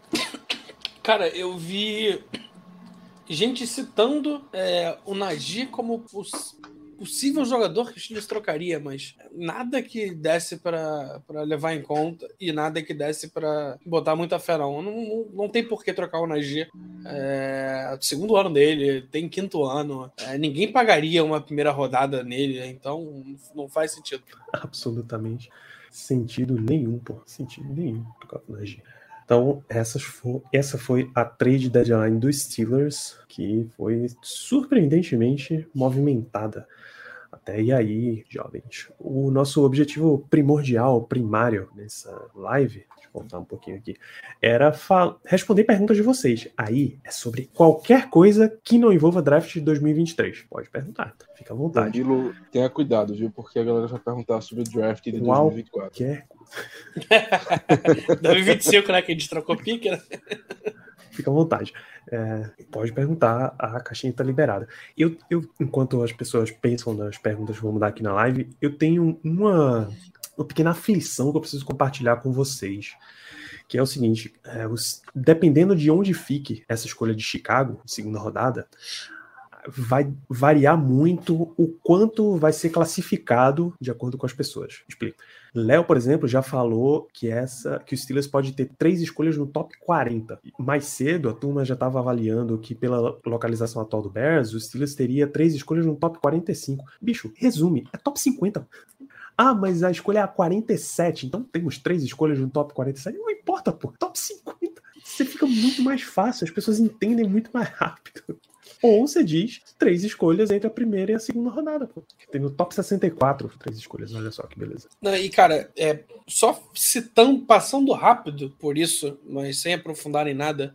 Cara, eu vi gente citando é, o Najee como poss possível jogador que o Steelers trocaria, mas nada que desse para levar em conta e nada que desse para botar muita fé, não. Não, não, não tem por que trocar o Najee. É, segundo ano dele, tem quinto ano. É, ninguém pagaria uma primeira rodada nele, então não faz sentido. Absolutamente sentido nenhum, pô. Sentido nenhum trocar o Najee. Então, essas essa foi a trade deadline dos Steelers, que foi surpreendentemente movimentada. Até e aí, jovens. O nosso objetivo primordial, primário nessa live voltar um pouquinho aqui, era responder perguntas de vocês. Aí é sobre qualquer coisa que não envolva draft de 2023. Pode perguntar, fica à vontade. Danilo, tenha cuidado, viu? Porque a galera vai perguntar sobre o draft de 2024. Qualquer. 2025, né? Que a gente trocou pique, né? Fica à vontade. É, pode perguntar, a caixinha está liberada. Eu, eu, enquanto as pessoas pensam nas perguntas que vamos dar aqui na live, eu tenho uma uma pequena aflição que eu preciso compartilhar com vocês. Que é o seguinte: é, os, dependendo de onde fique essa escolha de Chicago, segunda rodada, vai variar muito o quanto vai ser classificado de acordo com as pessoas. Explico. Léo, por exemplo, já falou que essa que o Steelers pode ter três escolhas no top 40. Mais cedo, a turma já estava avaliando que pela localização atual do Bears, o Steelers teria três escolhas no top 45. Bicho, resume, é top 50. Ah, mas a escolha é a 47, então temos três escolhas no top 47. Não importa, pô, top 50. Você fica muito mais fácil, as pessoas entendem muito mais rápido. Ou você diz três escolhas entre a primeira e a segunda rodada, pô. Tem no top 64 três escolhas, olha só que beleza. Não, e cara, é, só citando, passando rápido por isso, mas sem aprofundar em nada,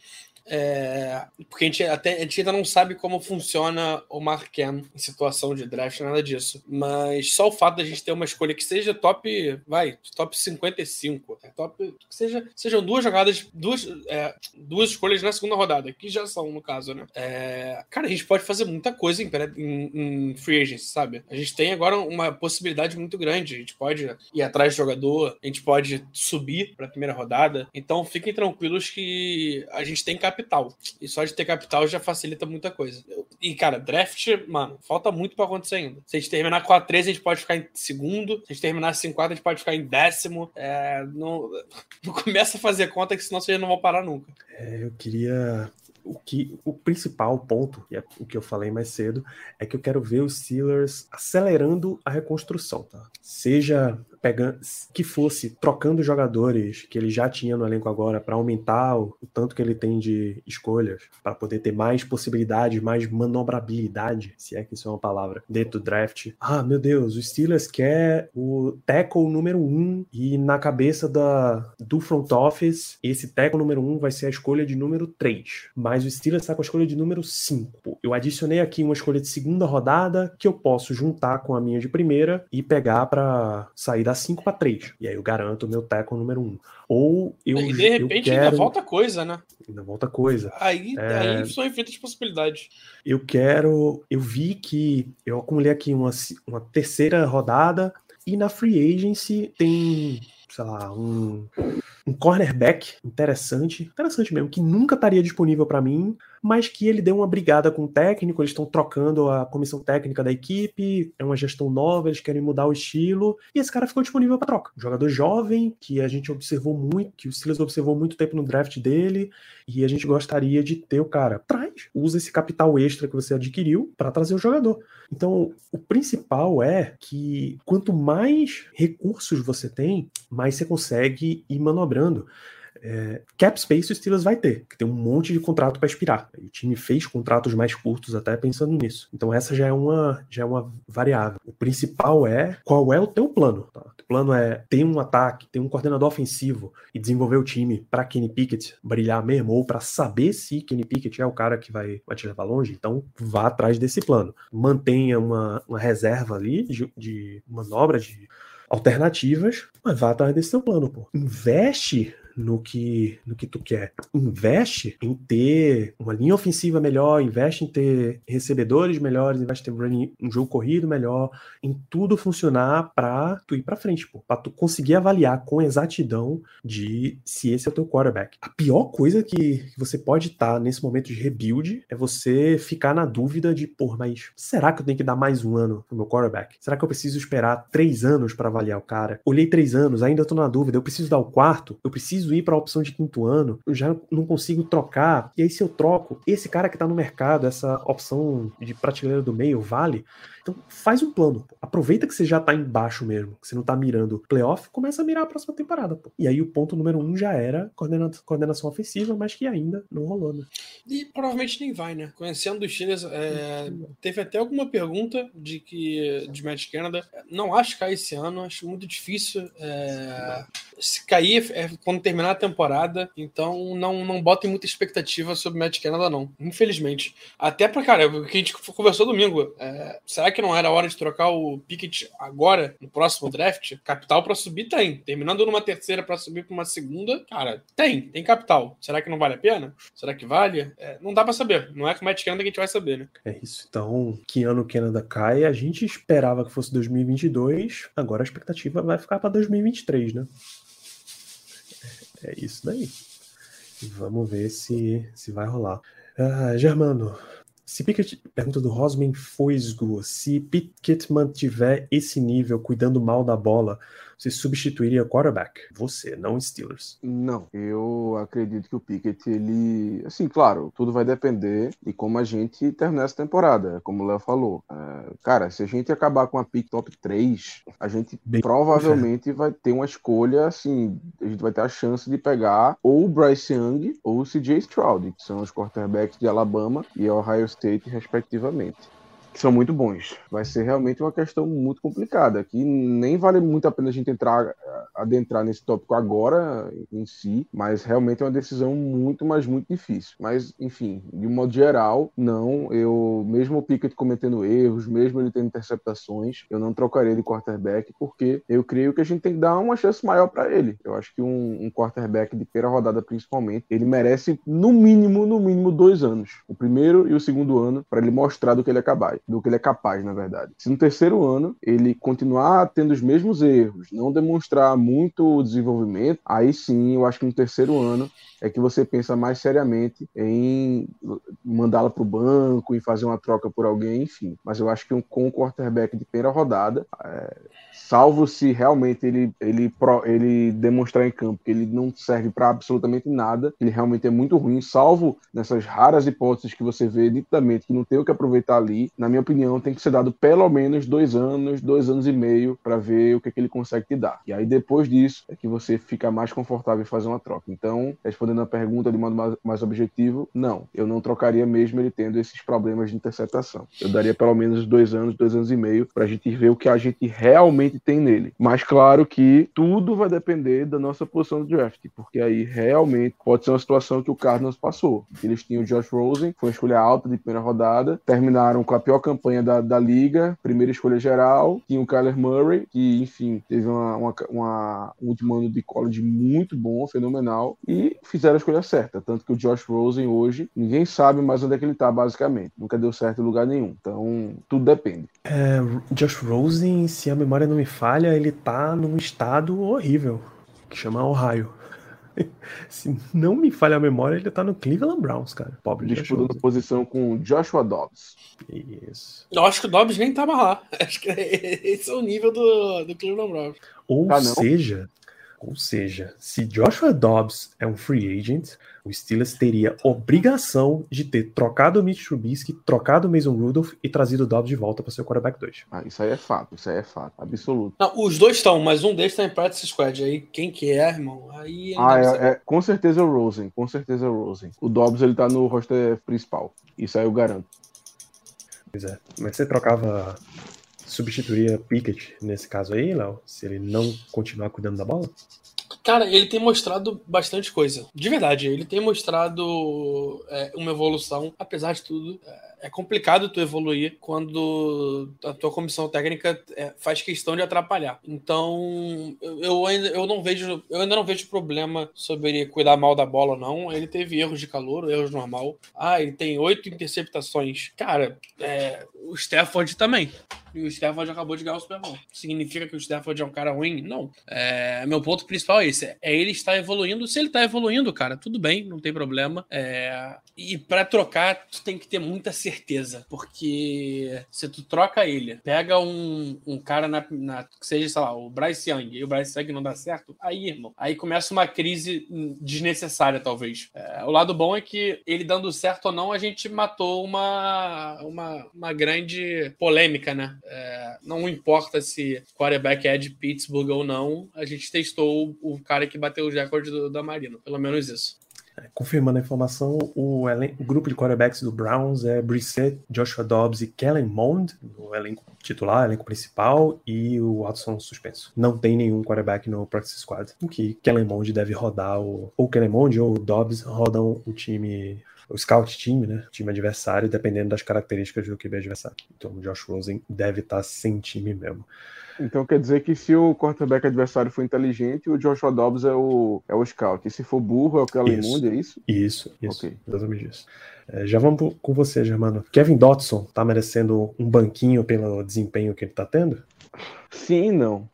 é, porque a gente, até, a gente ainda não sabe como funciona o Markham em situação de draft, nada disso. Mas só o fato da gente ter uma escolha que seja top, vai, top 55, é top, que seja, sejam duas jogadas, duas, é, duas escolhas na segunda rodada, que já são, no caso, né? É, cara, a gente pode fazer muita coisa em, em, em free agency, sabe? A gente tem agora uma possibilidade muito grande. A gente pode ir atrás de jogador, a gente pode subir para a primeira rodada. Então fiquem tranquilos que a gente tem capital capital. E só de ter capital já facilita muita coisa. E, cara, draft, mano, falta muito para acontecer ainda. Se a gente terminar com a 13, a gente pode ficar em segundo. Se a gente terminar 5 a gente pode ficar em décimo. É, não, não começa a fazer conta, que senão vocês não vão parar nunca. É, eu queria o que o principal ponto, e é o que eu falei mais cedo, é que eu quero ver os Steelers acelerando a reconstrução, tá? Seja pegando que fosse trocando jogadores que ele já tinha no elenco agora para aumentar o, o, tanto que ele tem de escolhas, para poder ter mais possibilidades, mais manobrabilidade, se é que isso é uma palavra, dentro do draft. Ah, meu Deus, o Steelers quer o tackle número um e na cabeça da, do front office, esse tackle número um vai ser a escolha de número 3, mas o Steelers está com a escolha de número 5. Eu adicionei aqui uma escolha de segunda rodada que eu posso juntar com a minha de primeira e pegar para sair dá 5 para 3. E aí eu garanto o meu tackle número 1. Um. Ou eu. E de repente quero... ainda volta coisa, né? Ainda volta coisa. Aí, é... aí são infinitas possibilidades. Eu quero. Eu vi que eu acumulei aqui uma, uma terceira rodada. E na free agency tem sei lá, um, um cornerback interessante, interessante mesmo, que nunca estaria disponível para mim, mas que ele deu uma brigada com o técnico, eles estão trocando a comissão técnica da equipe, é uma gestão nova, eles querem mudar o estilo, e esse cara ficou disponível para troca. Um jogador jovem, que a gente observou muito, que o Silas observou muito tempo no draft dele, e a gente gostaria de ter o cara. Traz, usa esse capital extra que você adquiriu para trazer o jogador. Então, o principal é que quanto mais recursos você tem, mais você consegue ir manobrando. É, cap space o Steelers vai ter, que tem um monte de contrato para expirar. O time fez contratos mais curtos até pensando nisso. Então essa já é uma já é uma variável. O principal é qual é o teu plano. Tá? O plano é ter um ataque, ter um coordenador ofensivo e desenvolver o time para Kenny Pickett brilhar mesmo ou para saber se Kenny Pickett é o cara que vai, vai te levar longe. Então vá atrás desse plano. Mantenha uma, uma reserva ali de, de manobra de alternativas, mas vá atrás desse seu plano, pô. Investe no que, no que tu quer. Investe em ter uma linha ofensiva melhor, investe em ter recebedores melhores, investe em ter running, um jogo corrido melhor, em tudo funcionar para tu ir para frente, pô, para tu conseguir avaliar com exatidão de se esse é o teu quarterback. A pior coisa que você pode estar tá nesse momento de rebuild é você ficar na dúvida de, pô, mas será que eu tenho que dar mais um ano pro meu quarterback? Será que eu preciso esperar três anos para avaliar o cara? Olhei três anos, ainda tô na dúvida, eu preciso dar o quarto? Eu preciso preciso ir para a opção de quinto ano, eu já não consigo trocar. E aí, se eu troco, esse cara que está no mercado, essa opção de prateleira do meio, vale? Então faz um plano. Pô. Aproveita que você já tá embaixo mesmo, que você não tá mirando playoff, começa a mirar a próxima temporada. Pô. E aí o ponto número um já era coordena coordenação ofensiva, mas que ainda não rolou, né? E provavelmente nem vai, né? Conhecendo os Steelers, é, teve até alguma pergunta de que de Matt Canada. Não acho cair esse ano, acho muito difícil. É, se cair é quando terminar a temporada, então não, não botem muita expectativa sobre Matt Canada, não. Infelizmente. Até pra, cara, o que a gente conversou domingo. É, será que que não era hora de trocar o Pickett agora, no próximo draft? Capital para subir tem. Terminando numa terceira para subir para uma segunda, cara, tem, tem capital. Será que não vale a pena? Será que vale? É, não dá para saber. Não é com o Matt Canada que a gente vai saber, né? É isso. Então, que ano o Canada cai, a gente esperava que fosse 2022, agora a expectativa vai ficar para 2023, né? É isso daí. Vamos ver se, se vai rolar. Ah, Germano, se Pickett, pergunta do Rosman Foisgo, se Pickett mantiver esse nível, cuidando mal da bola, você substituiria quarterback? Você, não Steelers. Não, eu acredito que o Pickett, ele. Assim, claro, tudo vai depender de como a gente terminar essa temporada, como o Léo falou. É, cara, se a gente acabar com a pick top 3, a gente Bem provavelmente vai ter uma escolha, assim, a gente vai ter a chance de pegar ou o Bryce Young ou o CJ Stroud, que são os quarterbacks de Alabama e Ohio State, respectivamente que são muito bons. Vai ser realmente uma questão muito complicada, que nem vale muito a pena a gente entrar, adentrar nesse tópico agora em si, mas realmente é uma decisão muito, mas muito difícil. Mas, enfim, de um modo geral, não. Eu, mesmo o Pickett cometendo erros, mesmo ele tendo interceptações, eu não trocaria de quarterback, porque eu creio que a gente tem que dar uma chance maior para ele. Eu acho que um, um quarterback de primeira rodada, principalmente, ele merece, no mínimo, no mínimo, dois anos. O primeiro e o segundo ano, para ele mostrar do que ele é capaz do que ele é capaz, na verdade. Se no terceiro ano ele continuar tendo os mesmos erros, não demonstrar muito desenvolvimento, aí sim eu acho que no terceiro ano é que você pensa mais seriamente em mandá-la para o banco, em fazer uma troca por alguém, enfim. Mas eu acho que um, com o quarterback de primeira rodada, é, salvo se realmente ele, ele, ele demonstrar em campo que ele não serve para absolutamente nada, ele realmente é muito ruim, salvo nessas raras hipóteses que você vê nitidamente que não tem o que aproveitar ali, na minha opinião, tem que ser dado pelo menos dois anos, dois anos e meio para ver o que, é que ele consegue te dar. E aí depois disso é que você fica mais confortável em fazer uma troca. Então, respondendo a pergunta de modo mais, mais objetivo, não, eu não trocaria mesmo ele tendo esses problemas de interceptação. Eu daria pelo menos dois anos, dois anos e meio para a gente ver o que a gente realmente tem nele. Mas claro que tudo vai depender da nossa posição do draft, porque aí realmente pode ser uma situação que o Cardinals passou. Eles tinham o Josh Rosen, foi uma escolha alta de primeira rodada, terminaram com a pior campanha da, da liga, primeira escolha geral, tinha o Kyler Murray, que enfim, teve uma, uma, uma, um último ano de college muito bom, fenomenal, e fizeram a escolha certa. Tanto que o Josh Rosen hoje, ninguém sabe mais onde é que ele tá, basicamente. Nunca deu certo em lugar nenhum. Então, tudo depende. É, Josh Rosen, se a memória não me falha, ele tá num estado horrível. que chama Ohio. Se não me falha a memória, ele tá no Cleveland Browns, cara. Pobre Disputando posição com Joshua Dobbs. Isso. Eu acho que o Dobbs nem tava lá. Acho que esse é o nível do, do Cleveland Browns. Ou ah, seja, ou seja, se Joshua Dobbs é um free agent, o Steelers teria obrigação de ter trocado o Mitch Trubisky, trocado o Mason Rudolph e trazido o Dobbs de volta para ser o quarterback 2. Ah, isso aí é fato, isso aí é fato, absoluto. Não, os dois estão, mas um deles está em practice squad. Aí quem que é, irmão? Aí ah, é, é, com certeza é o Rosen, com certeza é o Rosen. O Dobbs ele tá no roster principal. Isso aí eu garanto. Pois é. Mas você trocava substituiria Pickett nesse caso aí, Léo? Se ele não continuar cuidando da bola? Cara, ele tem mostrado bastante coisa. De verdade, ele tem mostrado é, uma evolução, apesar de tudo. É, é complicado tu evoluir quando a tua comissão técnica é, faz questão de atrapalhar. Então, eu ainda, eu não vejo, eu ainda não vejo problema sobre ele cuidar mal da bola, não. Ele teve erros de calor, erros normal. Ah, ele tem oito interceptações. Cara, é, o Stafford também. E o Stafford acabou de ganhar o Super Bowl. Significa que o Stafford é um cara ruim? Não. É, meu ponto principal é esse. É ele estar evoluindo. Se ele está evoluindo, cara, tudo bem, não tem problema. É, e para trocar, tu tem que ter muita certeza certeza. Porque se tu troca ele, pega um, um cara na, na, que seja, sei lá, o Bryce Young, e o Bryce Young não dá certo, aí, irmão, aí começa uma crise desnecessária, talvez. É, o lado bom é que ele dando certo ou não, a gente matou uma, uma, uma grande polêmica, né? É, não importa se quarterback é de Pittsburgh ou não, a gente testou o cara que bateu os recordes do, da Marina. Pelo menos isso. Confirmando a informação, o, elen- o grupo de quarterbacks do Browns é Brissett, Joshua Dobbs e Kellen Mond, no elenco titular, elenco principal, e o Watson suspenso. Não tem nenhum quarterback no practice squad. O que Kellen Mond deve rodar, o, ou Kellen Mond ou o Dobbs rodam o time o scout time, né? Time adversário, dependendo das características do QB adversário. Então o Josh Rosen deve estar sem time mesmo. Então quer dizer que se o quarterback adversário for inteligente, o Joshua Dobbs é o, é o scout. E se for burro, é o Kellen Mooney, é isso? Isso, isso. Okay. Exatamente isso. É, já vamos com você, Germano. Kevin Dotson tá merecendo um banquinho pelo desempenho que ele tá tendo? Sim e não.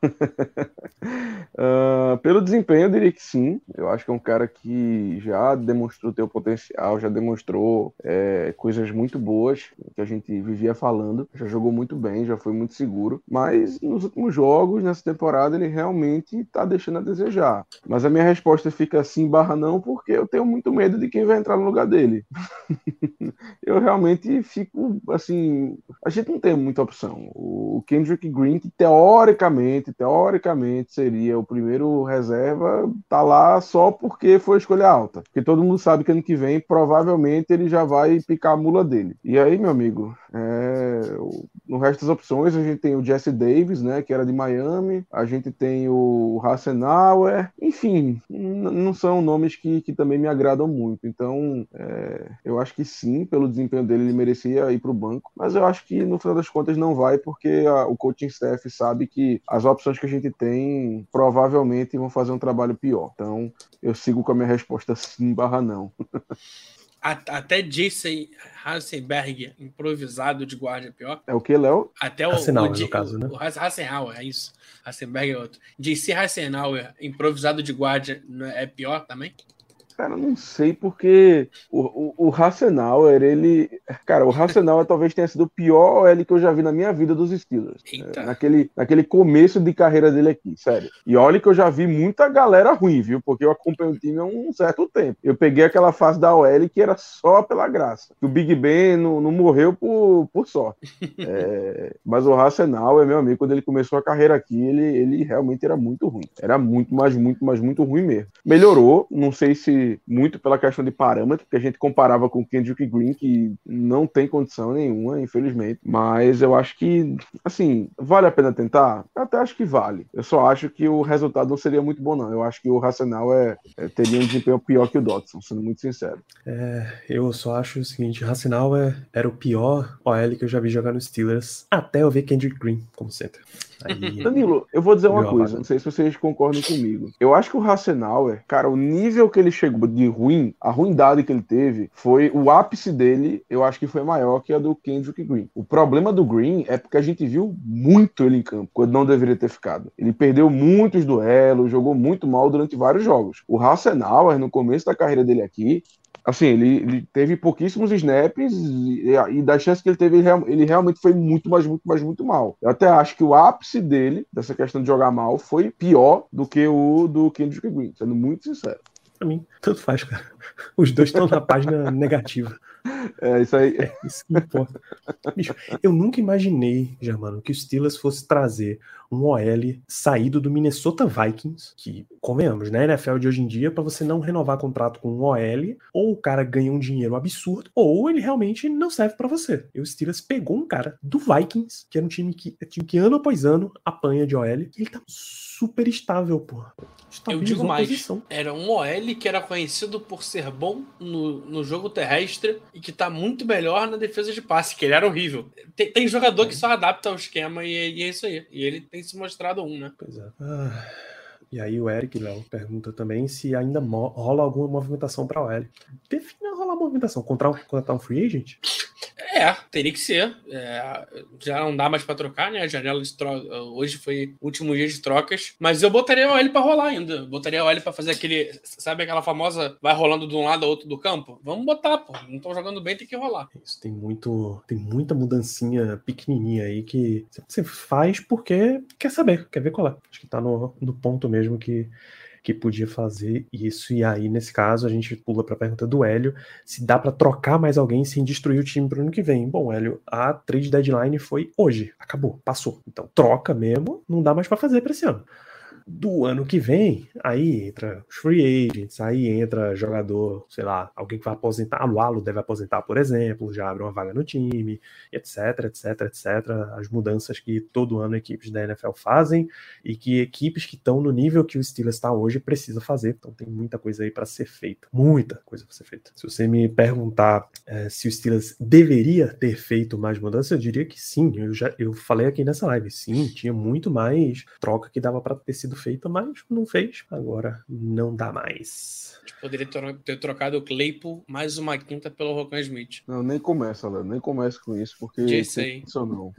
uh, pelo desempenho, eu diria que sim. Eu acho que é um cara que já demonstrou ter o potencial, já demonstrou é, coisas muito boas que a gente vivia falando. Já jogou muito bem, já foi muito seguro. Mas nos últimos jogos, nessa temporada, ele realmente está deixando a desejar. Mas a minha resposta fica assim barra não, porque eu tenho muito medo de quem vai entrar no lugar dele. eu realmente fico assim. A gente não tem muita opção. O Kendrick Green, que teoricamente teoricamente, teoricamente seria o primeiro reserva, tá lá só porque foi escolha alta. Porque todo mundo sabe que ano que vem, provavelmente, ele já vai picar a mula dele. E aí, meu amigo, é... no resto das opções, a gente tem o Jesse Davis, né, que era de Miami, a gente tem o Hassenauer, enfim, não são nomes que, que também me agradam muito. Então, é... eu acho que sim, pelo desempenho dele, ele merecia ir para o banco, mas eu acho que no final das contas não vai, porque a, o coaching staff sabe sabe que as opções que a gente tem provavelmente vão fazer um trabalho pior. Então, eu sigo com a minha resposta sim barra não. Até Jason Hassenberg, improvisado de guarda, é pior. É o que, Léo? Até o, Hassenauer, o, no caso, né? O Hassenauer, é isso. Hassenberg é outro. JC Hassenauer, improvisado de guarda, é pior também? Cara, não sei porque o, o, o Hassenauer, ele. Cara, o Hassenauer talvez tenha sido o pior OL que eu já vi na minha vida dos Steelers. É, naquele, naquele começo de carreira dele aqui, sério. E olha que eu já vi muita galera ruim, viu? Porque eu acompanho o time há um certo tempo. Eu peguei aquela fase da OL que era só pela graça. Que o Big Ben não, não morreu por, por sorte. é, mas o Hassenauer, meu amigo, quando ele começou a carreira aqui, ele, ele realmente era muito ruim. Era muito, mas muito, mas muito ruim mesmo. Melhorou, não sei se muito pela questão de parâmetro, que a gente comparava com o Kendrick Green, que não tem condição nenhuma, infelizmente. Mas eu acho que, assim, vale a pena tentar? Eu até acho que vale. Eu só acho que o resultado não seria muito bom, não. Eu acho que o Racional é, é teria um desempenho pior que o Dodson, sendo muito sincero. É, eu só acho o seguinte: Racional é, era o pior OL que eu já vi jogar no Steelers, até eu ver Kendrick Green como center. Aí... Danilo, eu vou dizer uma coisa, não sei se vocês concordam comigo. Eu acho que o Rassenauer, cara, o nível que ele chegou de ruim, a ruindade que ele teve foi o ápice dele, eu acho que foi maior que a do Kendrick Green. O problema do Green é porque a gente viu muito ele em campo, quando não deveria ter ficado. Ele perdeu muitos duelos, jogou muito mal durante vários jogos. O Hassenauer, no começo da carreira dele aqui, assim, ele, ele, teve pouquíssimos snaps e, e da chance que ele teve, ele, ele, realmente foi muito, mas muito, mas muito mal. Eu até acho que o ápice dele, dessa questão de jogar mal, foi pior do que o do Kendrick Green, sendo muito sincero. Pra mim, tanto faz, cara. Os dois estão na página negativa. É isso aí. É isso que importa. Bicho, eu nunca imaginei, Germano, que o Steelers fosse trazer um OL saído do Minnesota Vikings, que, convenhamos, na NFL de hoje em dia, para você não renovar contrato com um OL, ou o cara ganha um dinheiro absurdo, ou ele realmente não serve para você. E o Steelers pegou um cara do Vikings, que era um time que, time que ano após ano apanha de OL, e ele tá super estável, porra. Eu digo mais, era um OL que era conhecido por ser bom no, no jogo terrestre e que tá muito melhor na defesa de passe, que ele era horrível. Tem, tem jogador que só adapta ao esquema e, e, é isso aí. E ele tem se mostrado um, né? Pois é. Ah, e aí o Eric Léo pergunta também se ainda rola alguma movimentação para o L. Defina rolar movimentação. Contratar, contratar um free agent? É, teria que ser. É, já não dá mais para trocar, né? A janela de troca. Hoje foi o último dia de trocas. Mas eu botaria o L para rolar ainda. Botaria o L para fazer aquele. Sabe aquela famosa vai rolando de um lado ao outro do campo? Vamos botar, pô. Não estão jogando bem, tem que rolar. Isso tem muito. Tem muita mudancinha pequenininha aí que você faz porque quer saber, quer ver qual é. Acho que tá no, no ponto mesmo que que podia fazer isso. E aí, nesse caso, a gente pula para a pergunta do Hélio: se dá para trocar mais alguém sem destruir o time para o ano que vem. Bom, Hélio, a trade deadline foi hoje, acabou, passou. Então, troca mesmo, não dá mais para fazer para esse ano do ano que vem, aí entra os free agents, aí entra jogador, sei lá, alguém que vai aposentar, o Alu deve aposentar, por exemplo, já abre uma vaga no time, etc, etc, etc. As mudanças que todo ano equipes da NFL fazem e que equipes que estão no nível que o Steelers está hoje precisam fazer. Então tem muita coisa aí para ser feita, muita coisa para ser feita. Se você me perguntar é, se o Steelers deveria ter feito mais mudanças, eu diria que sim. Eu já eu falei aqui nessa live, sim, tinha muito mais troca que dava para ter sido sido feita, mas não fez. Agora não dá mais. A gente poderia ter trocado o Claypool mais uma quinta pelo Rocan Smith. Não, nem começa, Léo. Nem começa com isso, porque. Isso não.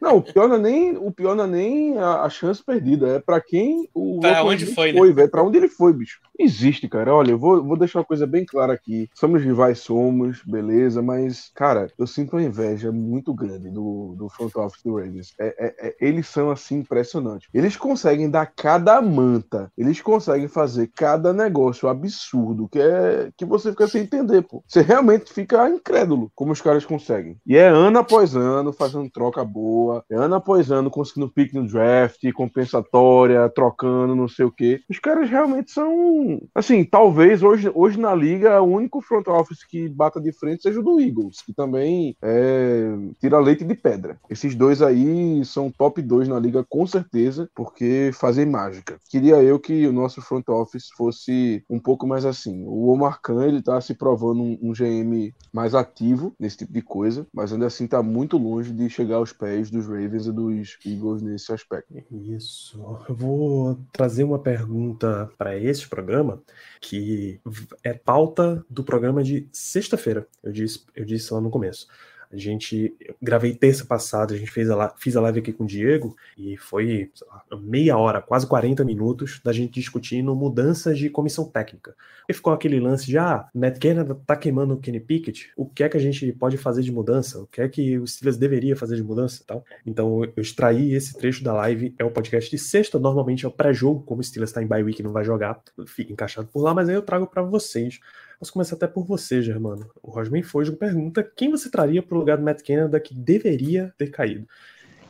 não, o pior não é nem, o pior não é nem a, a chance perdida. É para quem o pra onde foi, foi né? velho. Pra onde ele foi, bicho. Existe, cara. Olha, eu vou, vou deixar uma coisa bem clara aqui. Somos rivais, somos, beleza, mas, cara, eu sinto uma inveja muito grande do, do front office do Ravens. É, é, é, eles são assim impressionantes. Eles conseguem dar cada cada manta. Eles conseguem fazer cada negócio absurdo que é que você fica sem entender, pô. Você realmente fica incrédulo como os caras conseguem. E é ano após ano fazendo troca boa, é ano após ano conseguindo pick no draft, compensatória, trocando, não sei o quê. Os caras realmente são, assim, talvez hoje, hoje na liga o único front office que bata de frente seja o do Eagles, que também é, tira leite de pedra. Esses dois aí são top 2 na liga com certeza, porque fazem imagem mágica. Queria eu que o nosso front office fosse um pouco mais assim. O Omar Khan, ele tá se provando um, um GM mais ativo nesse tipo de coisa, mas ainda assim tá muito longe de chegar aos pés dos Ravens e dos Eagles nesse aspecto. Isso. Eu vou trazer uma pergunta para esse programa que é pauta do programa de sexta-feira. Eu disse, eu disse lá no começo. A gente gravei terça passada, a gente fez a, fiz a live aqui com o Diego e foi lá, meia hora, quase 40 minutos da gente discutindo mudanças de comissão técnica. E ficou aquele lance de ah, Matt Canada tá queimando o Kenny Pickett, o que é que a gente pode fazer de mudança? O que é que o Steelers deveria fazer de mudança tal? Então eu extraí esse trecho da live, é o podcast de sexta, normalmente é o pré-jogo, como o Steelers está em bye week não vai jogar, fica encaixado por lá, mas aí eu trago para vocês Posso começar até por você, Germano. O Rosman Fojo pergunta quem você traria para o lugar do Matt Canada que deveria ter caído.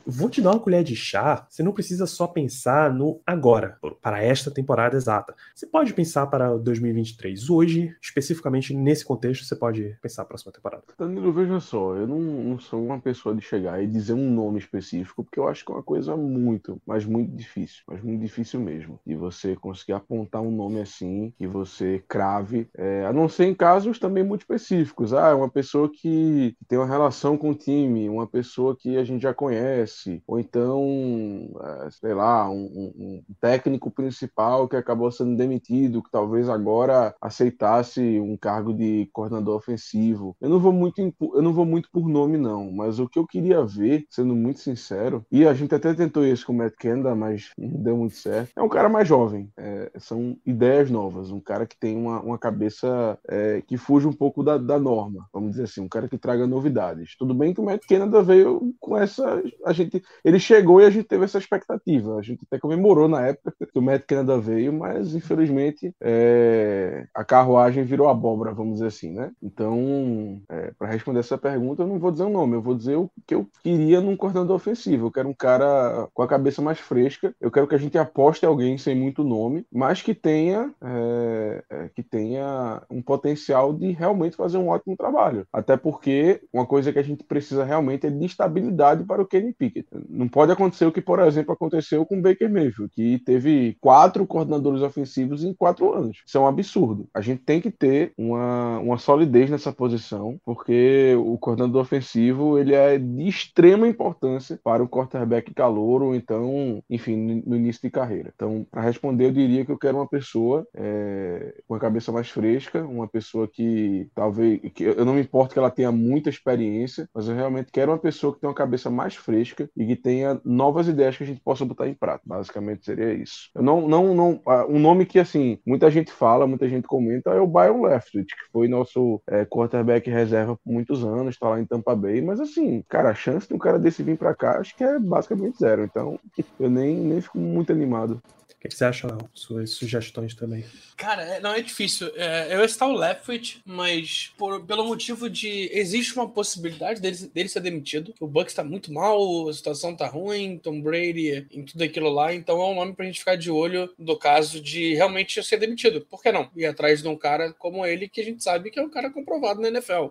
Vou te dar uma colher de chá. Você não precisa só pensar no agora, para esta temporada exata. Você pode pensar para 2023. Hoje, especificamente nesse contexto, você pode pensar a próxima temporada. Danilo, veja só, eu não, não, sou uma pessoa de chegar e dizer um nome específico, porque eu acho que é uma coisa muito, mas muito difícil, mas muito difícil mesmo. E você conseguir apontar um nome assim que você crave, é, a não ser em casos também muito específicos. Ah, é uma pessoa que tem uma relação com o time, uma pessoa que a gente já conhece Jesse, ou então, é, sei lá, um, um, técnico principal que acabou sendo demitido, que talvez agora aceitasse um cargo de coordenador ofensivo. Eu não vou muito, eu não vou muito por nome, não, mas o que eu queria ver, sendo muito sincero, e a gente até tentou isso com o Matt Kenda, mas não deu muito certo, é um cara mais jovem. É, são ideias novas, um cara que tem uma, uma cabeça é, que fuja um pouco da, da norma, vamos dizer assim, um cara que traga novidades. Tudo bem que o Matt Canada veio com essa. A gente, ele chegou e a gente teve essa expectativa. A gente até comemorou na época que o Matt Canada veio, mas infelizmente é, a carruagem virou abóbora, vamos dizer assim, né? Então, é, para responder essa pergunta, eu não vou dizer o um nome, eu vou dizer o que eu queria num coordenador ofensivo. Eu quero um cara com a cabeça mais fresca, eu quero que a gente aposte alguém sem muito nome, mas que tenha, é, é que tenha um potencial de realmente fazer um ótimo trabalho. Até porque uma coisa que a gente precisa realmente é de estabilidade para o Kenny Pickett. Não pode acontecer o que, por exemplo, aconteceu com o Baker Mayfield, que teve quatro coordenadores ofensivos em quatro anos. Isso é um absurdo. A gente tem que ter uma, uma solidez nessa posição, porque o coordenador ofensivo ele é de extrema importância para o quarterback calor ou então, enfim, no início de carreira. Então, para responder, eu diria que eu quero uma pessoa é, com a cabeça mais fresca, uma pessoa que talvez que eu não me importo que ela tenha muita experiência, mas eu realmente quero uma pessoa que tenha uma cabeça mais fresca e que tenha novas ideias que a gente possa botar em prática. Basicamente seria isso. Eu não, não, não, ah, um nome que assim muita gente fala, muita gente comenta é o Byron Leftwich, que foi nosso é, quarterback reserva por muitos anos, está lá em Tampa Bay, mas assim, cara, a chance de um cara desse vir para cá acho que é basicamente zero. Então eu nem, nem fico muito animado que, que você acha, Léo? Suas sugestões também. Cara, é, não é difícil. É, eu estou o Leftwich, mas por, pelo motivo de. Existe uma possibilidade dele, dele ser demitido. O Bucks está muito mal, a situação tá ruim, Tom Brady em tudo aquilo lá. Então é um nome pra gente ficar de olho no caso de realmente ser demitido. Por que não? Ir atrás de um cara como ele, que a gente sabe que é um cara comprovado na NFL.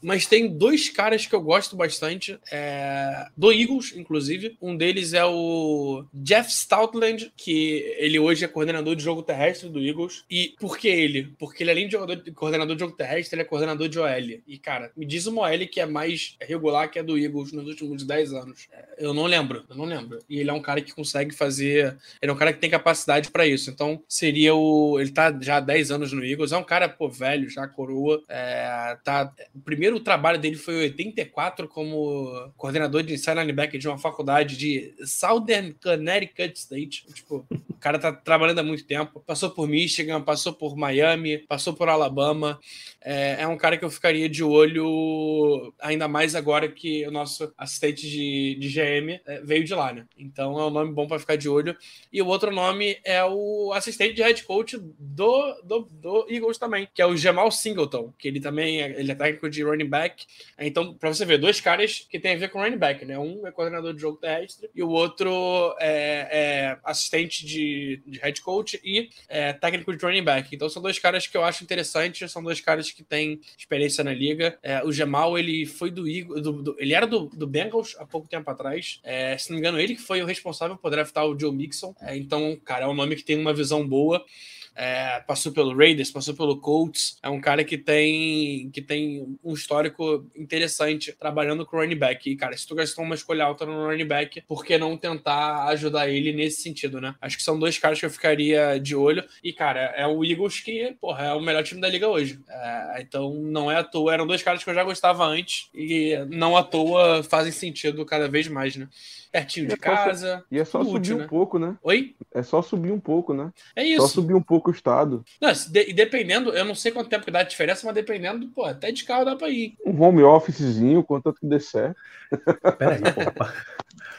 Mas tem dois caras que eu gosto bastante, é, do Eagles, inclusive. Um deles é o Jeff Stoutland, que ele hoje é coordenador de jogo terrestre do Eagles. E por que ele? Porque ele, além de jogador, coordenador de jogo terrestre, ele é coordenador de OL. E, cara, me diz uma OL que é mais regular que a do Eagles nos últimos 10 anos. É, eu não lembro, eu não lembro. E ele é um cara que consegue fazer. Ele é um cara que tem capacidade para isso. Então, seria o. Ele tá já há 10 anos no Eagles. É um cara, pô, velho, já coroa. É, tá... O primeiro trabalho dele foi em 84 como coordenador de inside linebacker de uma faculdade de Southern Connecticut State. Tipo, cara tá trabalhando há muito tempo. Passou por Michigan, passou por Miami, passou por Alabama. É, é um cara que eu ficaria de olho ainda mais agora que o nosso assistente de, de GM é, veio de lá, né? Então é um nome bom para ficar de olho. E o outro nome é o assistente de head coach do, do, do Eagles também, que é o Jamal Singleton, que ele também é, ele é técnico de running back. Então, para você ver, dois caras que tem a ver com running back, né? Um é coordenador de jogo terrestre e o outro é, é assistente de de, head coach e é, técnico de running back. Então são dois caras que eu acho interessantes, são dois caras que têm experiência na liga. É, o Jamal, ele foi do, do, do, ele era do, do Bengals há pouco tempo atrás. É, se não me engano, ele que foi o responsável por draftar o Joe Mixon. É, então, cara, é um nome que tem uma visão boa. É, passou pelo Raiders, passou pelo Colts. É um cara que tem que tem um histórico interessante trabalhando com running back. E, cara, se tu gastou uma escolha alta no running back, por que não tentar ajudar ele nesse sentido, né? Acho que são dois caras que eu ficaria de olho. E, cara, é o Eagles que, porra, é o melhor time da liga hoje. É, então, não é à toa. Eram dois caras que eu já gostava antes e não à toa fazem sentido cada vez mais, né? Pertinho de é casa. E é só útil, subir um né? pouco, né? Oi? É só subir um pouco, né? É isso. Só subir um pouco o estado. Não, e dependendo, eu não sei quanto tempo que dá a diferença, mas dependendo, pô, até de carro dá pra ir. Um home officezinho, contanto que dê certo. Peraí, pô. Pra,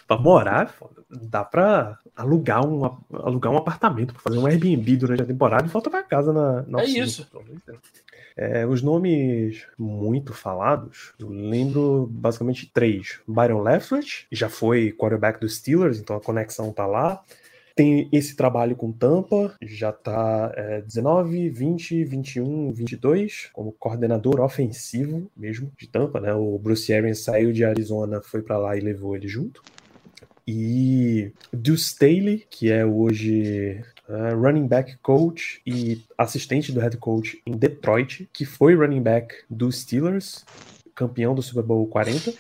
pra morar, dá pra alugar um, alugar um apartamento, pra fazer um Airbnb durante a temporada e volta pra casa na, na É isso. É, os nomes muito falados, eu lembro basicamente três. Byron Leftwich, já foi quarterback dos Steelers, então a conexão tá lá. Tem esse trabalho com Tampa, já tá é, 19, 20, 21, 22, como coordenador ofensivo mesmo de Tampa, né? O Bruce Arians saiu de Arizona, foi para lá e levou ele junto. E Deuce Staley, que é hoje uh, running back coach e assistente do head coach em Detroit, que foi running back dos Steelers, campeão do Super Bowl 40.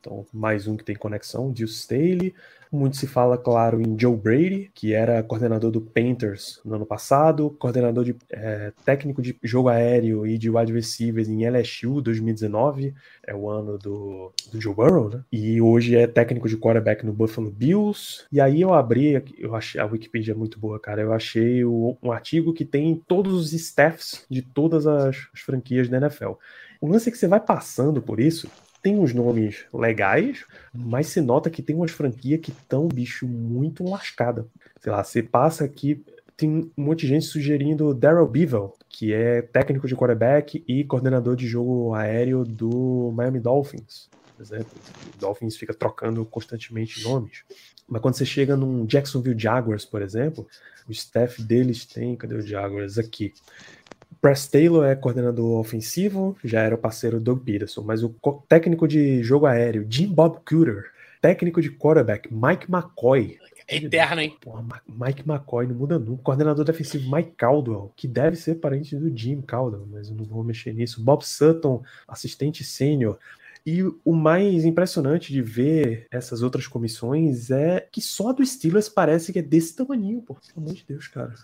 Então, mais um que tem conexão, Deuce Staley. Muito se fala, claro, em Joe Brady, que era coordenador do Panthers no ano passado, coordenador de é, técnico de jogo aéreo e de wide receivers em LSU 2019, é o ano do, do Joe Burrow, né? E hoje é técnico de quarterback no Buffalo Bills. E aí eu abri, eu achei a Wikipedia é muito boa, cara. Eu achei o, um artigo que tem todos os staffs de todas as, as franquias da NFL. O lance é que você vai passando por isso, tem uns nomes legais, mas se nota que tem umas franquias que estão, bicho, muito lascada. Sei lá, você passa aqui, tem um monte de gente sugerindo Daryl Bevel, que é técnico de quarterback e coordenador de jogo aéreo do Miami Dolphins. Por exemplo, o Dolphins fica trocando constantemente nomes. Mas quando você chega num Jacksonville Jaguars, por exemplo, o staff deles tem. Cadê o Jaguars? Aqui. Press Taylor é coordenador ofensivo, já era o parceiro do Doug Peterson, mas o técnico de jogo aéreo, Jim Bob Cooter, técnico de quarterback, Mike McCoy. É eterno, hein? Porra, Mike McCoy não muda nunca. Coordenador defensivo Mike Caldwell, que deve ser parente do Jim Caldwell, mas eu não vou mexer nisso. Bob Sutton, assistente sênior. E o mais impressionante de ver essas outras comissões é que só do Steelers parece que é desse tamanho, pô. Pelo amor de Deus, cara.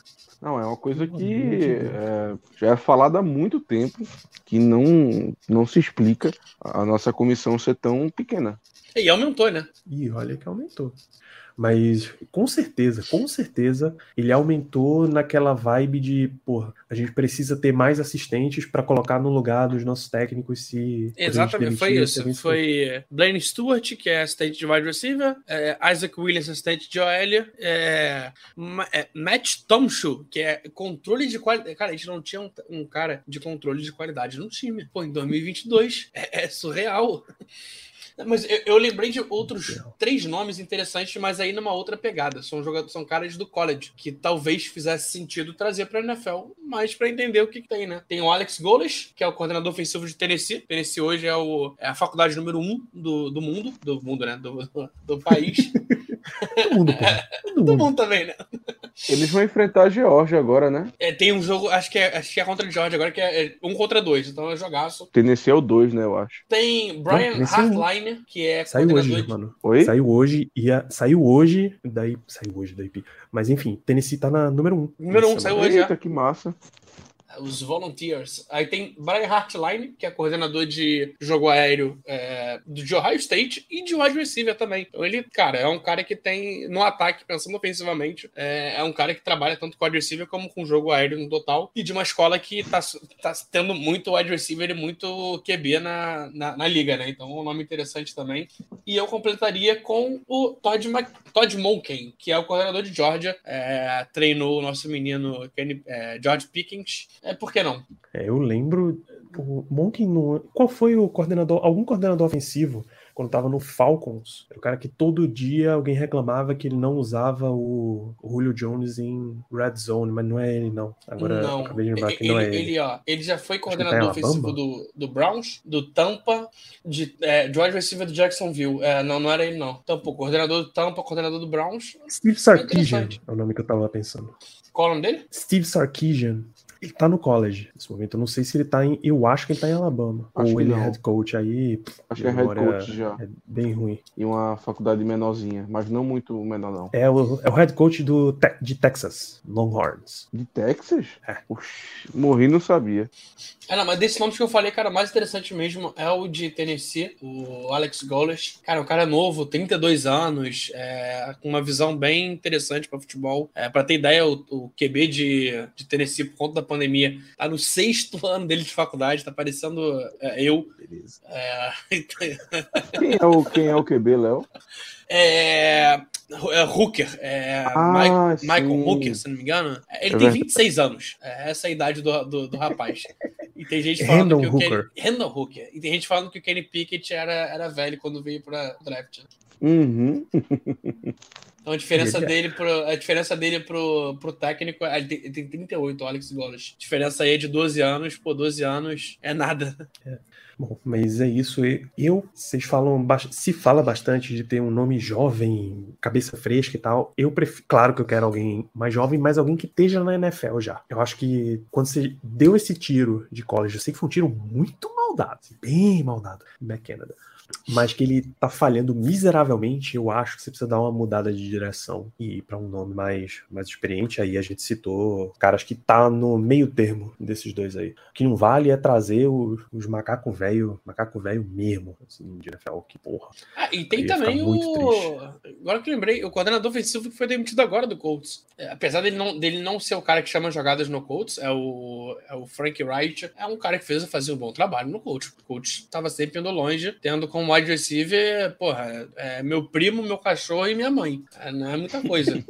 Não, é uma coisa que é, já é falada há muito tempo, que não, não se explica a nossa comissão ser tão pequena. E aumentou, né? E olha que aumentou. Mas com certeza, com certeza, ele aumentou naquela vibe de, porra, a gente precisa ter mais assistentes para colocar no lugar dos nossos técnicos se. Exatamente, foi isso. Foi Blaine Stewart, que é assistente de wide receiver, é, Isaac Williams, assistente de OL, é, é, Matt Tomshu, que é controle de qualidade. Cara, a gente não tinha um, um, cara de controle de qualidade no time. Pô, em 2022 é, é surreal. Mas eu, eu, lembrei de outros três nomes interessantes, mas aí numa outra pegada. São jogadores, são caras do college, que talvez fizesse sentido trazer para a NFL, mas para entender o que, que, tem, né? Tem o Alex Goles, que é o coordenador ofensivo de Tennessee. Tennessee hoje é, o, é a faculdade número um do, do mundo, do mundo, né? Do, do, do país. do mundo, pô. Do, do mundo também, né? Eles vão enfrentar a Georgia agora, né? É, tem um jogo, acho que é, acho que é contra a Georgia agora, que é, é um contra dois, então é jogaço. Tennessee é o dois, né, eu acho. Tem Brian Hartline, que é Saiu hoje, de... mano. Oi? Saiu hoje, ia, saiu hoje, daí, saiu hoje, daí, mas enfim, Tennessee tá na número um. Número um, saiu hoje Eita, já. que massa os Volunteers. Aí tem Brian Hartline, que é coordenador de jogo aéreo é, de Ohio State e de wide receiver também. Então ele, cara, é um cara que tem, no ataque, pensando ofensivamente, é, é um cara que trabalha tanto com wide receiver como com jogo aéreo no total. E de uma escola que tá, tá tendo muito wide receiver e muito QB na, na, na liga, né? Então um nome interessante também. E eu completaria com o Todd, Todd Monken, que é o coordenador de Georgia. É, treinou o nosso menino Kenny, é, George Pickens. É, por que não? É, eu lembro. O Monken não. Qual foi o coordenador? Algum coordenador ofensivo quando tava no Falcons. Era o cara que todo dia alguém reclamava que ele não usava o, o Julio Jones em Red Zone, mas não é ele, não. Agora não. acabei de lembrar que ele, não é ele. Ele, ó, ele já foi coordenador tá ofensivo do, do Browns, do Tampa, de, é, de wide receiver do Jacksonville. É, não, não era ele, não. Então, pô, coordenador do Tampa, coordenador do Browns. Steve Sarkisian é, é o nome que eu tava pensando. Qual o nome dele? Steve Sarkisian. Ele tá no college nesse momento. Eu não sei se ele tá em. Eu acho que ele tá em Alabama. Acho ou ele é head coach aí. Acho que é head coach já. É bem ruim. E uma faculdade menorzinha, mas não muito menor, não. É o, é o head coach do, de Texas, Longhorns. De Texas? É. Oxi, morri não sabia. É, não, mas desse nome que eu falei, cara, o mais interessante mesmo é o de Tennessee, o Alex Goles. Cara, o cara é novo, 32 anos, é, com uma visão bem interessante para futebol. É, para ter ideia, o, o QB de, de Tennessee, por conta da pandemia, tá no sexto ano dele de faculdade, tá parecendo é, eu. Beleza. É... quem, é o, quem é o QB, Léo? É, é Hooker, é ah, Michael Hooker, se não me engano. Ele é tem 26 anos. É essa é a idade do, do, do rapaz. E tem gente falando que o Kenny, Randall Hooker. E tem gente falando que o Kenny Pickett era, era velho quando veio para o draft. Uhum. Então a diferença dele pro, a diferença dele pro, pro técnico, ele tem, ele tem 38, o Alex Golas. Diferença aí é de 12 anos, pô, 12 anos é nada. É. Bom, mas é isso. Eu, vocês falam, se fala bastante de ter um nome jovem, cabeça fresca e tal. Eu prefiro, claro que eu quero alguém mais jovem, mas alguém que esteja na NFL já. Eu acho que quando você deu esse tiro de college, eu sei que foi um tiro muito mal dado, bem mal dado, Matt Canada mas que ele tá falhando miseravelmente, eu acho que você precisa dar uma mudada de direção e ir para um nome mais, mais experiente. Aí a gente citou caras que tá no meio termo desses dois aí. O que não vale é trazer os, os macaco velho, macaco velho mesmo, assim, de NFL, que porra. Ah, e tem também o. Agora que lembrei, o coordenador ofensivo que foi demitido agora do Colts. É, apesar dele não, dele não ser o cara que chama jogadas no Colts, é o, é o Frank Wright, é um cara que fez fazer um bom trabalho no Colts. O Colts tava sempre indo longe, tendo como wide receiver, porra, é meu primo, meu cachorro e minha mãe. É, não é muita coisa.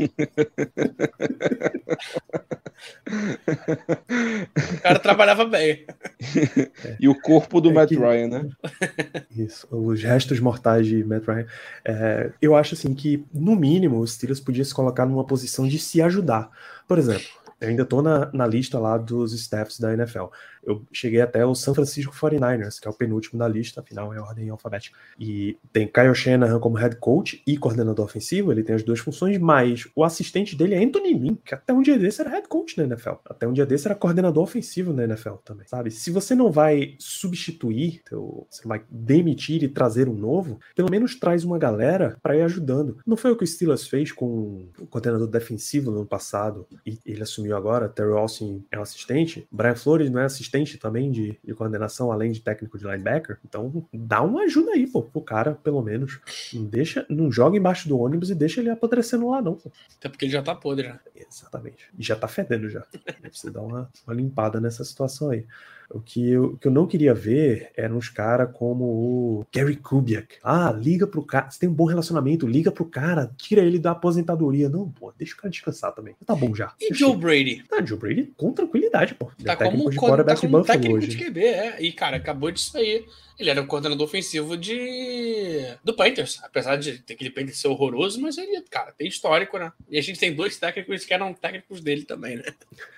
o cara trabalhava bem. E o corpo do é Matt que... Ryan, né? Isso, os restos mortais de Matt Ryan. É, eu acho assim que, no mínimo, os Steelers podiam se colocar numa posição de se ajudar. Por exemplo, eu ainda tô na, na lista lá dos staffs da NFL eu cheguei até o San Francisco 49ers, que é o penúltimo da lista, afinal é ordem alfabética. E tem Kyle Shanahan como head coach e coordenador ofensivo, ele tem as duas funções, mas o assistente dele é Anthony Lynn, que até um dia desse era head coach na NFL. Até um dia desse era coordenador ofensivo na NFL também, sabe? Se você não vai substituir, você vai demitir e trazer um novo, pelo menos traz uma galera para ir ajudando. Não foi o que o Steelers fez com o coordenador defensivo no ano passado e ele assumiu agora, Terry Austin é um assistente, Brian Flores não é assistente assistente também de, de coordenação, além de técnico de linebacker. Então, dá uma ajuda aí, pô, pro cara, pelo menos. Não deixa, não joga embaixo do ônibus e deixa ele apodrecendo lá, não. Pô. Até porque ele já tá podre, né? Exatamente. E já tá fedendo já. Precisa dar uma, uma limpada nessa situação aí. O que eu, o que eu não queria ver eram uns caras como o Gary Kubiak. Ah, liga pro cara. Você tem um bom relacionamento, liga pro cara, tira ele da aposentadoria. Não, pô, deixa o cara descansar também. Tá bom já. E Joe Brady? Ah, Joe Brady com tranquilidade, pô. Tá é como, de co tá como técnico hoje. de QB, é. E, cara, acabou de sair. Ele era o coordenador ofensivo de do Panthers, apesar de ter aquele Panthers ser horroroso, mas ele, cara, tem histórico, né? E a gente tem dois técnicos que eram técnicos dele também, né?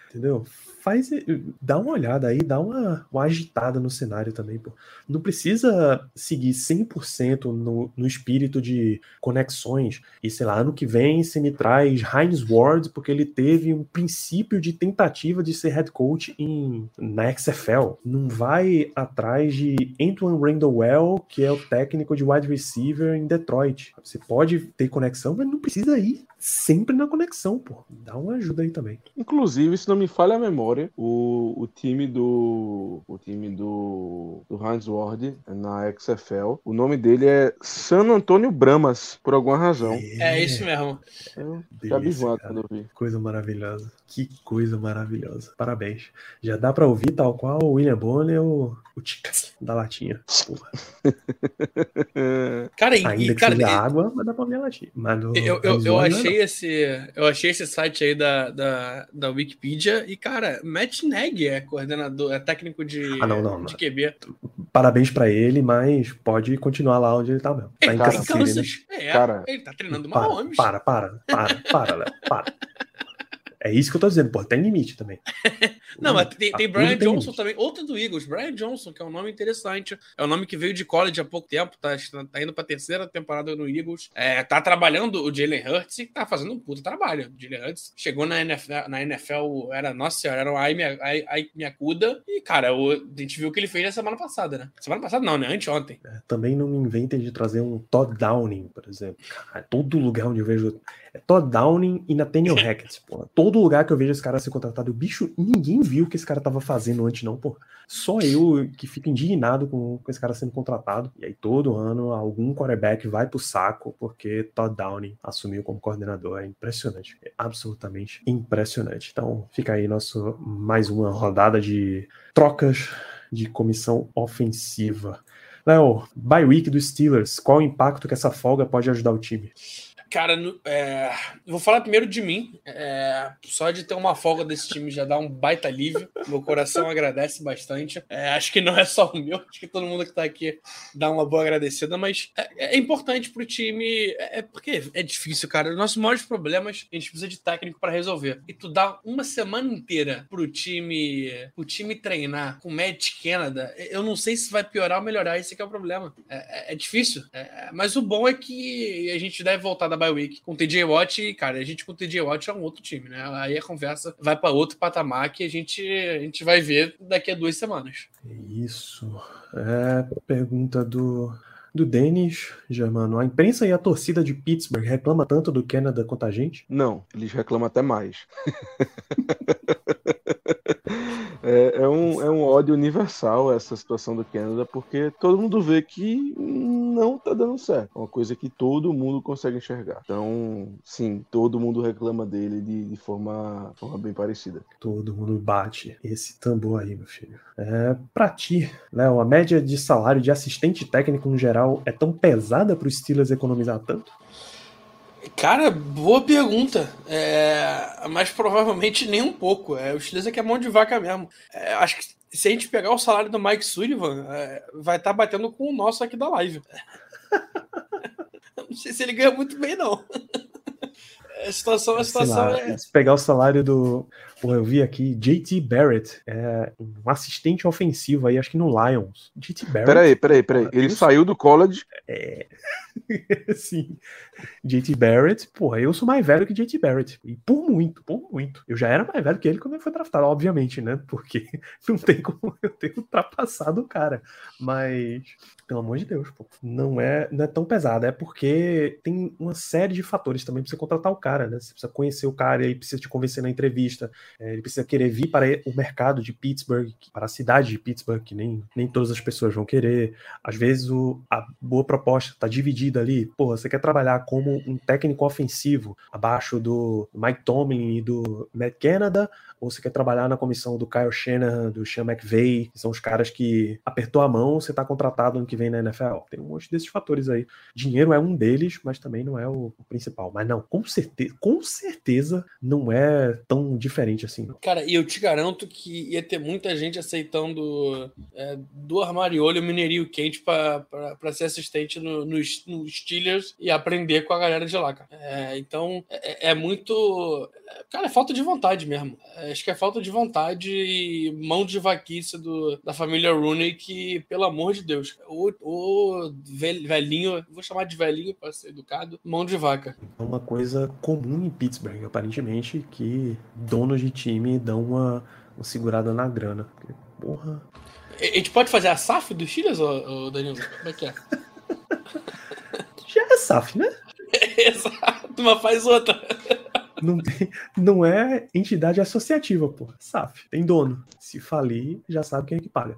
Entendeu? Faz, dá uma olhada aí, dá uma, uma agitada no cenário também, pô. Não precisa seguir 100% no, no espírito de conexões e, sei lá, ano que vem você me traz Heinz Ward porque ele teve um princípio de tentativa de ser head coach em, na XFL. Não vai atrás de Antoine Randall que é o técnico de wide receiver em Detroit. Você pode ter conexão, mas não precisa ir sempre na conexão, pô. Dá uma ajuda aí também. Inclusive, se não me falha a memória, o, o time do o time do, do Heinz Ward na XFL, o nome dele é San Antônio Bramas, por alguma razão. É, é isso mesmo. Eu Delícia, quando eu vi. Coisa maravilhosa. Que coisa maravilhosa. Parabéns. Já dá pra ouvir tal qual o William Bonner o, o tica da latinha. Porra. cara, e, Ainda que cara, seja água, mas dá pra ver a latinha. Mas no, eu, eu, eu achei esse eu achei esse site aí da, da, da Wikipedia e, cara, Matt Neg é coordenador, é técnico de, ah, não, não, de QB. Parabéns pra ele, mas pode continuar lá onde ele tá mesmo. Tá em cara, City, é, cara, ele tá treinando para, Mahomes. Para, para, para, para, Léo, para. É isso que eu tô dizendo, pô, tem limite também. Não, mas tem, tem Brian Johnson também, outro do Eagles, Brian Johnson, que é um nome interessante. É um nome que veio de college há pouco tempo, tá, tá indo pra terceira temporada no Eagles. É, tá trabalhando o Jalen Hurts e tá fazendo um puta trabalho. O Jalen Hurts chegou na NFL, na NFL era, nossa senhora, era o Ai minha cuda. E, cara, o, a gente viu o que ele fez na semana passada, né? Semana passada não, né? Anteontem. É, também não me inventem de trazer um Todd Downing, por exemplo. Cara, todo lugar onde eu vejo é Todd Downing e Nathaniel Hackett, pô. Todo lugar que eu vejo esse cara ser contratado, o bicho, ninguém viu o que esse cara tava fazendo antes, não, pô. Só eu que fico indignado com, com esse cara sendo contratado. E aí, todo ano, algum quarterback vai pro saco porque Todd Downing assumiu como coordenador. É impressionante. É absolutamente impressionante. Então, fica aí nosso mais uma rodada de trocas de comissão ofensiva. Léo, bye week dos Steelers, qual o impacto que essa folga pode ajudar o time? Cara, é... vou falar primeiro de mim. É... Só de ter uma folga desse time já dá um baita alívio. Meu coração agradece bastante. É... Acho que não é só o meu, acho que todo mundo que tá aqui dá uma boa agradecida, mas é, é importante pro time. É, é porque é difícil, cara. Os nossos maiores problemas a gente precisa de técnico para resolver. E tu dá uma semana inteira pro time, pro time treinar com Matt Canada, eu não sei se vai piorar ou melhorar. Esse é o problema. É, é difícil. mas o bom é que a gente deve voltar da bye week com o TJ Watt e, cara, a gente com o TJ Watt é um outro time, né? Aí a conversa vai para outro patamar que a gente, a gente vai ver daqui a duas semanas. Isso. É pergunta do do Denis, Germano. A imprensa e a torcida de Pittsburgh reclama tanto do Canada quanto a gente? Não, eles reclamam até mais. É, um, é um ódio universal essa situação do Canadá, porque todo mundo vê que não tá dando certo. É uma coisa que todo mundo consegue enxergar. Então, sim, todo mundo reclama dele de, de forma, forma bem parecida. Todo mundo bate esse tambor aí, meu filho. É, pra ti, Léo, a média de salário de assistente técnico no geral é tão pesada pro Steelers economizar tanto? Cara, boa pergunta. É, mas provavelmente nem um pouco. É, o Steelers é que é mão de vaca mesmo. É, acho que se a gente pegar o salário do Mike Sullivan, é, vai estar tá batendo com o nosso aqui da live. não sei se ele ganha muito bem, não. A situação, a situação lá, é. Se pegar o salário do. Pô, eu vi aqui, JT Barrett, é um assistente ofensivo aí, acho que no Lions. JT Barrett. Peraí, peraí, peraí. Ele saiu do college. É. Sim. JT Barrett, porra, eu sou mais velho que JT Barrett. E por muito, por muito. Eu já era mais velho que ele quando ele foi draftado, obviamente, né? Porque não tem como eu ter ultrapassado o cara. Mas, pelo amor de Deus, pô, não é, não é tão pesado. É porque tem uma série de fatores também pra você contratar o cara, né? Você precisa conhecer o cara e precisa te convencer na entrevista. É, ele precisa querer vir para o mercado de Pittsburgh, para a cidade de Pittsburgh, que nem, nem todas as pessoas vão querer. Às vezes o, a boa proposta está dividida ali. Porra, você quer trabalhar como um técnico ofensivo abaixo do Mike Tomlin e do Matt Canada, ou você quer trabalhar na comissão do Kyle Shanahan, do Sean McVay, que são os caras que apertou a mão, você está contratado ano que vem na NFL. Tem um monte desses fatores aí. Dinheiro é um deles, mas também não é o, o principal. Mas não, com certeza, com certeza não é tão diferente assim. Não. Cara, e eu te garanto que ia ter muita gente aceitando é, do armariolho o mineirinho quente para ser assistente no, no, no, Steelers e aprender com a galera de lá, cara. É, então, é, é muito. Cara, é falta de vontade mesmo. É, acho que é falta de vontade e mão de vaquice do, da família Rooney que, pelo amor de Deus, o, o velhinho, vou chamar de velhinho para ser educado, mão de vaca. É uma coisa comum em Pittsburgh, aparentemente, que donos de time dão uma, uma segurada na grana. Porque, porra. A gente pode fazer a SAF dos Chiles, ô, Danilo? Como é que é? Já é SAF, né? Exato, mas faz outra. Não, tem, não é entidade associativa, pô. SAF. Tem dono. Se falir, já sabe quem é que paga.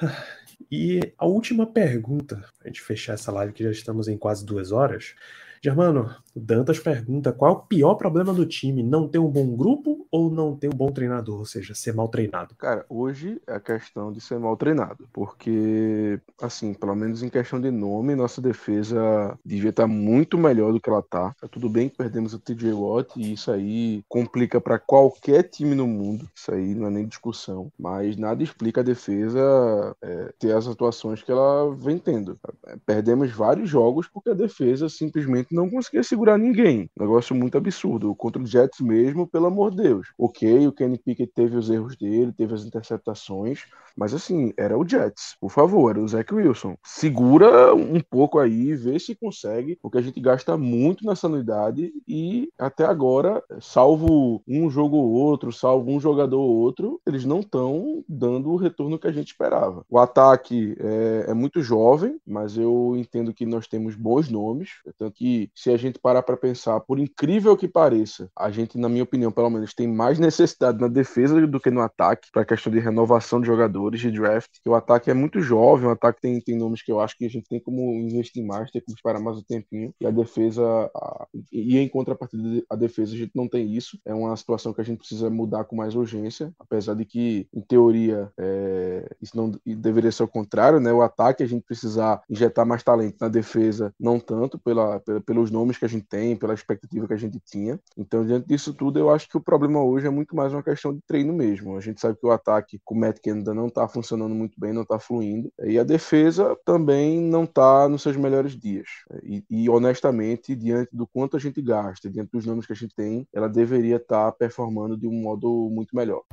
E a última pergunta, pra gente fechar essa live que já estamos em quase duas horas. Germano, Dantas pergunta qual é o pior problema do time? Não ter um bom grupo ou não ter um bom treinador? Ou seja, ser mal treinado? Cara, hoje é a questão de ser mal treinado. Porque, assim, pelo menos em questão de nome, nossa defesa devia estar muito melhor do que ela tá. Tá tudo bem que perdemos o TJ Watt e isso aí complica para qualquer time no mundo. Isso aí não é nem discussão. Mas nada explica a defesa é, ter as atuações que ela vem tendo. Perdemos vários jogos porque a defesa simplesmente não conseguia segurar ninguém. Negócio muito absurdo. Contra o Jets mesmo, pelo amor de Deus. Ok, o Kenny Pickett teve os erros dele, teve as interceptações, mas assim, era o Jets. Por favor, era o Zach Wilson. Segura um pouco aí, vê se consegue, porque a gente gasta muito nessa unidade e até agora, salvo um jogo ou outro, salvo um jogador ou outro, eles não estão dando o retorno que a gente esperava. O ataque é, é muito jovem, mas eu entendo que nós temos bons nomes, tanto que se a gente parar para pensar, por incrível que pareça, a gente, na minha opinião, pelo menos, tem mais necessidade na defesa do que no ataque, para a questão de renovação de jogadores, de draft. O ataque é muito jovem, o ataque tem, tem nomes que eu acho que a gente tem como investir mais, tem como esperar mais um tempinho, e a defesa, a, e em contrapartida, a defesa, a gente não tem isso. É uma situação que a gente precisa mudar com mais urgência, apesar de que, em teoria, é, isso não deveria ser o contrário, né? O ataque a gente precisar injetar mais talento na defesa, não tanto pela, pela pelos nomes que a gente tem, pela expectativa que a gente tinha. Então, diante disso tudo, eu acho que o problema hoje é muito mais uma questão de treino mesmo. A gente sabe que o ataque com o Matt Canada não está funcionando muito bem, não está fluindo. E a defesa também não está nos seus melhores dias. E, e, honestamente, diante do quanto a gente gasta, diante dos nomes que a gente tem, ela deveria estar tá performando de um modo muito melhor.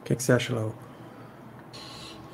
O que, é que você acha, Léo?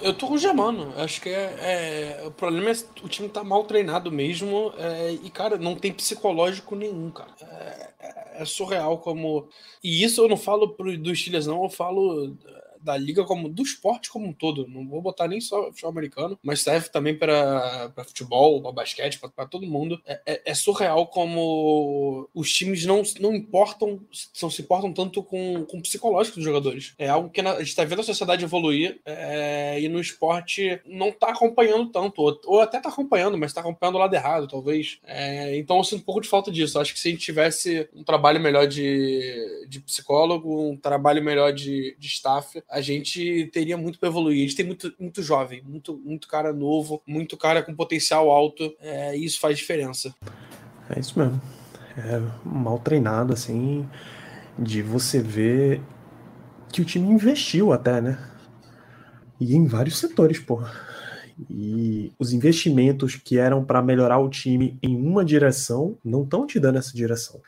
Eu tô com o Germano. Acho que é, é, O problema é o time tá mal treinado mesmo. É, e, cara, não tem psicológico nenhum, cara. É, é, é surreal como. E isso eu não falo pro, dos Steelers, não. Eu falo da liga como do esporte como um todo. Não vou botar nem só futebol americano, mas serve também para futebol, para basquete, para todo mundo. É, é, é, surreal como os times não, não importam, não se importam tanto com, com o psicológico dos jogadores. É algo que a gente está vendo a sociedade evoluir é, e no esporte não está acompanhando tanto, ou, ou até está acompanhando, mas está acompanhando o lado errado, talvez. É, então eu sinto um pouco de falta disso. Acho que se a gente tivesse um trabalho melhor de, de psicólogo, um trabalho melhor de, de staff, a gente teria muito para evoluir. A gente tem muito, muito jovem, muito, muito cara novo, muito cara com potencial alto, é, e isso faz diferença. É isso mesmo. É mal treinado, assim, de você ver que o time investiu até, né? E em vários setores, porra. E os investimentos que eram para melhorar o time em uma direção não estão te dando essa direção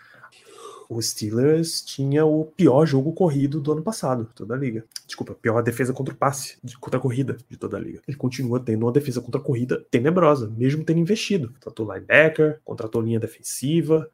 o Steelers tinha o pior jogo corrido do ano passado, toda a liga. Desculpa, pior defesa contra o passe, contra a corrida de toda a liga. Ele continua tendo uma defesa contra a corrida tenebrosa, mesmo tendo investido. Contratou linebacker, contratou linha defensiva,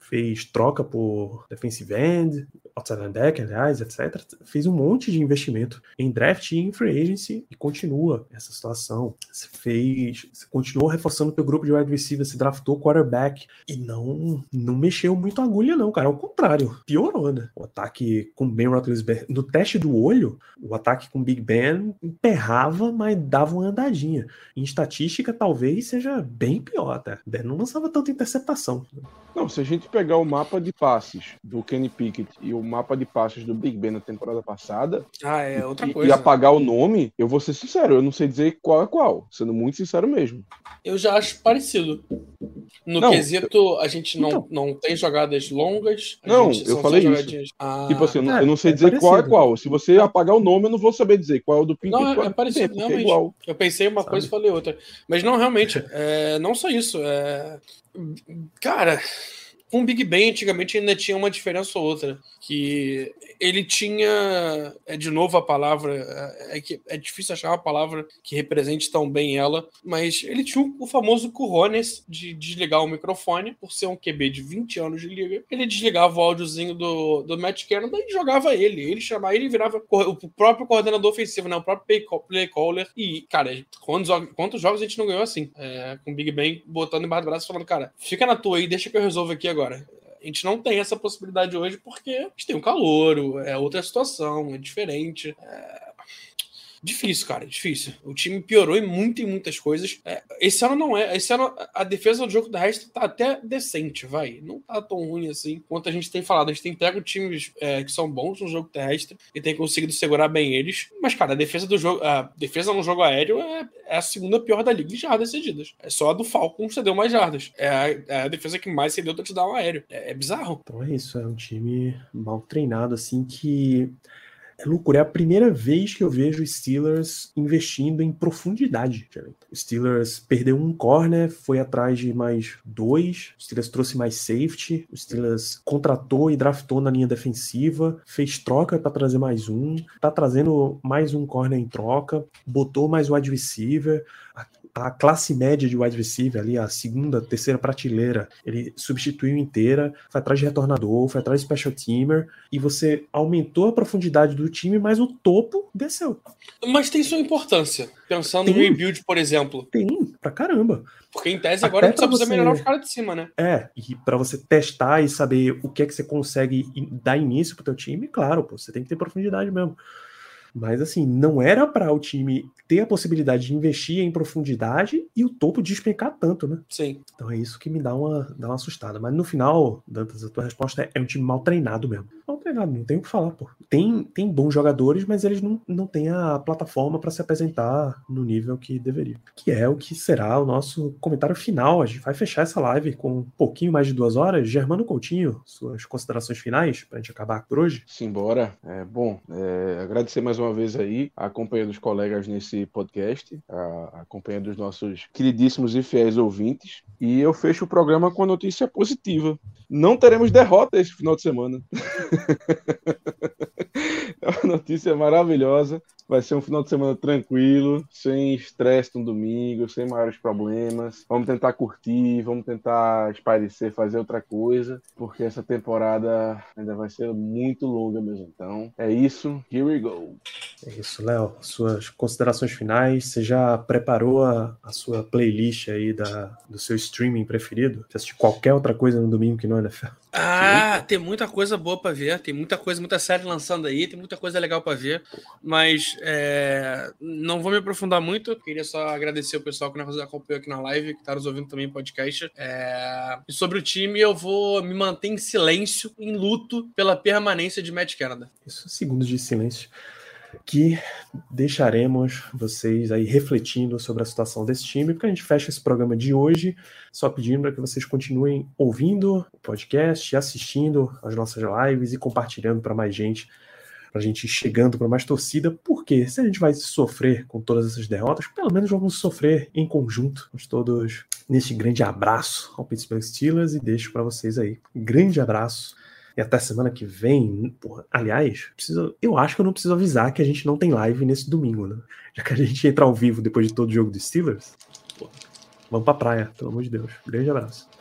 fez troca por defensive end, outside linebacker, aliás, etc. Fez um monte de investimento em draft e em free agency e continua essa situação. Você fez, você continuou reforçando o teu grupo de wide receiver, se draftou quarterback e não não mexeu muito a agulha não, cara. Ao contrário, piorou, né? O ataque com Ben Roethlisberger, no teste do olho, o ataque com Big Ben emperrava, mas dava uma andadinha. Em estatística, talvez seja bem pior até. Ben não lançava tanta interceptação. Não, se a gente pegar o mapa de passes do Kenny Pickett e o mapa de passes do Big Ben na temporada passada ah, é outra e, coisa. e apagar o nome, eu vou ser sincero, eu não sei dizer qual é qual, sendo muito sincero mesmo. Eu já acho parecido. No não, quesito, a gente não, então, não tem jogadas longas. Não, eu falei isso. Ah, tipo assim, é, eu não sei é dizer parecido. qual é qual. Se você apagar o nome, eu não vou saber dizer qual é o do Pickett. Não, é, é parecido, não, é igual. Eu pensei uma Sabe? coisa e falei outra. Mas não, realmente, é, não só isso. É... Cara, com Big Ben antigamente ainda tinha uma diferença ou outra que ele tinha, é de novo a palavra, é, é, que é difícil achar uma palavra que represente tão bem ela, mas ele tinha o famoso currones de desligar o microfone, por ser um QB de 20 anos de liga, ele desligava o áudiozinho do, do Matt Cannon e jogava ele, ele chamava, ele virava o próprio coordenador ofensivo, né, o próprio play caller, e, cara, quantos, quantos jogos a gente não ganhou assim, é, com o Big Ben botando embaixo do braço falando, cara, fica na tua aí, deixa que eu resolvo aqui agora. A gente não tem essa possibilidade hoje porque a gente tem um calor, é outra situação, é diferente. É... Difícil, cara, difícil. O time piorou em muito em muitas coisas. É, esse ano não é. Esse ano a defesa do jogo terrestre tá até decente, vai. Não tá tão ruim assim quanto a gente tem falado. A gente tem pego times é, que são bons no jogo terrestre e tem conseguido segurar bem eles. Mas, cara, a defesa do jogo. A defesa no jogo aéreo é, é a segunda pior da liga em jardas cedidas. É só a do que cedeu mais jardas. É a, é a defesa que mais cedeu touchdown aéreo. É, é bizarro. Então é isso, é um time mal treinado, assim, que é loucura, é a primeira vez que eu vejo Steelers investindo em profundidade. O Steelers perdeu um corner, foi atrás de mais dois, o Steelers trouxe mais safety, o Steelers contratou e draftou na linha defensiva, fez troca para trazer mais um, tá trazendo mais um corner em troca, botou mais wide receiver, a classe média de wide receiver ali, a segunda, terceira prateleira, ele substituiu inteira, foi atrás de retornador, foi atrás de special teamer, e você aumentou a profundidade do time, mas o topo desceu. Mas tem sua importância, pensando tem, no rebuild, por exemplo. Tem, pra caramba. Porque em tese agora Até precisa você... melhorar os caras de cima, né? É, e para você testar e saber o que é que você consegue dar início pro teu time, claro, pô, você tem que ter profundidade mesmo. Mas assim, não era para o time ter a possibilidade de investir em profundidade e o topo despencar tanto, né? Sim. Então é isso que me dá uma, dá uma assustada. Mas no final, Dantas, a tua resposta é, é um time mal treinado mesmo. Mal treinado, não tem o que falar, pô. Tem, tem bons jogadores, mas eles não, não têm a plataforma para se apresentar no nível que deveria. Que é o que será o nosso comentário final. A gente vai fechar essa live com um pouquinho mais de duas horas. Germano Coutinho, suas considerações finais para a gente acabar por hoje? Simbora. É, bom, é, agradecer mais uma vez aí a companhia dos colegas nesse podcast, a, a companhia dos nossos queridíssimos e fiéis ouvintes. E eu fecho o programa com a notícia positiva. Não teremos derrota esse final de semana. é uma notícia maravilhosa. Vai ser um final de semana tranquilo, sem estresse no domingo, sem maiores problemas. Vamos tentar curtir, vamos tentar espairecer, fazer outra coisa, porque essa temporada ainda vai ser muito longa mesmo. Então, é isso. Here we go. É isso, Léo. Suas considerações finais. Você já preparou a, a sua playlist aí da, do seu streaming preferido? Você assistiu qualquer outra coisa no domingo que não é NFL? Ah, tem muita coisa boa para ver, tem muita coisa, muita série lançando aí, tem muita coisa legal para ver, mas é, não vou me aprofundar muito, queria só agradecer o pessoal que nos acompanhou aqui na live, que está nos ouvindo também podcast. É, e sobre o time, eu vou me manter em silêncio, em luto, pela permanência de Matt Canada. Isso, segundos de silêncio que deixaremos vocês aí refletindo sobre a situação desse time, porque a gente fecha esse programa de hoje só pedindo para que vocês continuem ouvindo o podcast, assistindo as nossas lives e compartilhando para mais gente, para a gente ir chegando para mais torcida, porque se a gente vai sofrer com todas essas derrotas, pelo menos vamos sofrer em conjunto, nós todos neste grande abraço ao Pittsburgh Steelers e deixo para vocês aí. Grande abraço e até semana que vem. Porra, aliás, preciso, eu acho que eu não preciso avisar que a gente não tem live nesse domingo, né? Já que a gente entra ao vivo depois de todo o jogo dos Steelers. Porra, vamos pra praia, pelo amor de Deus. Grande abraço.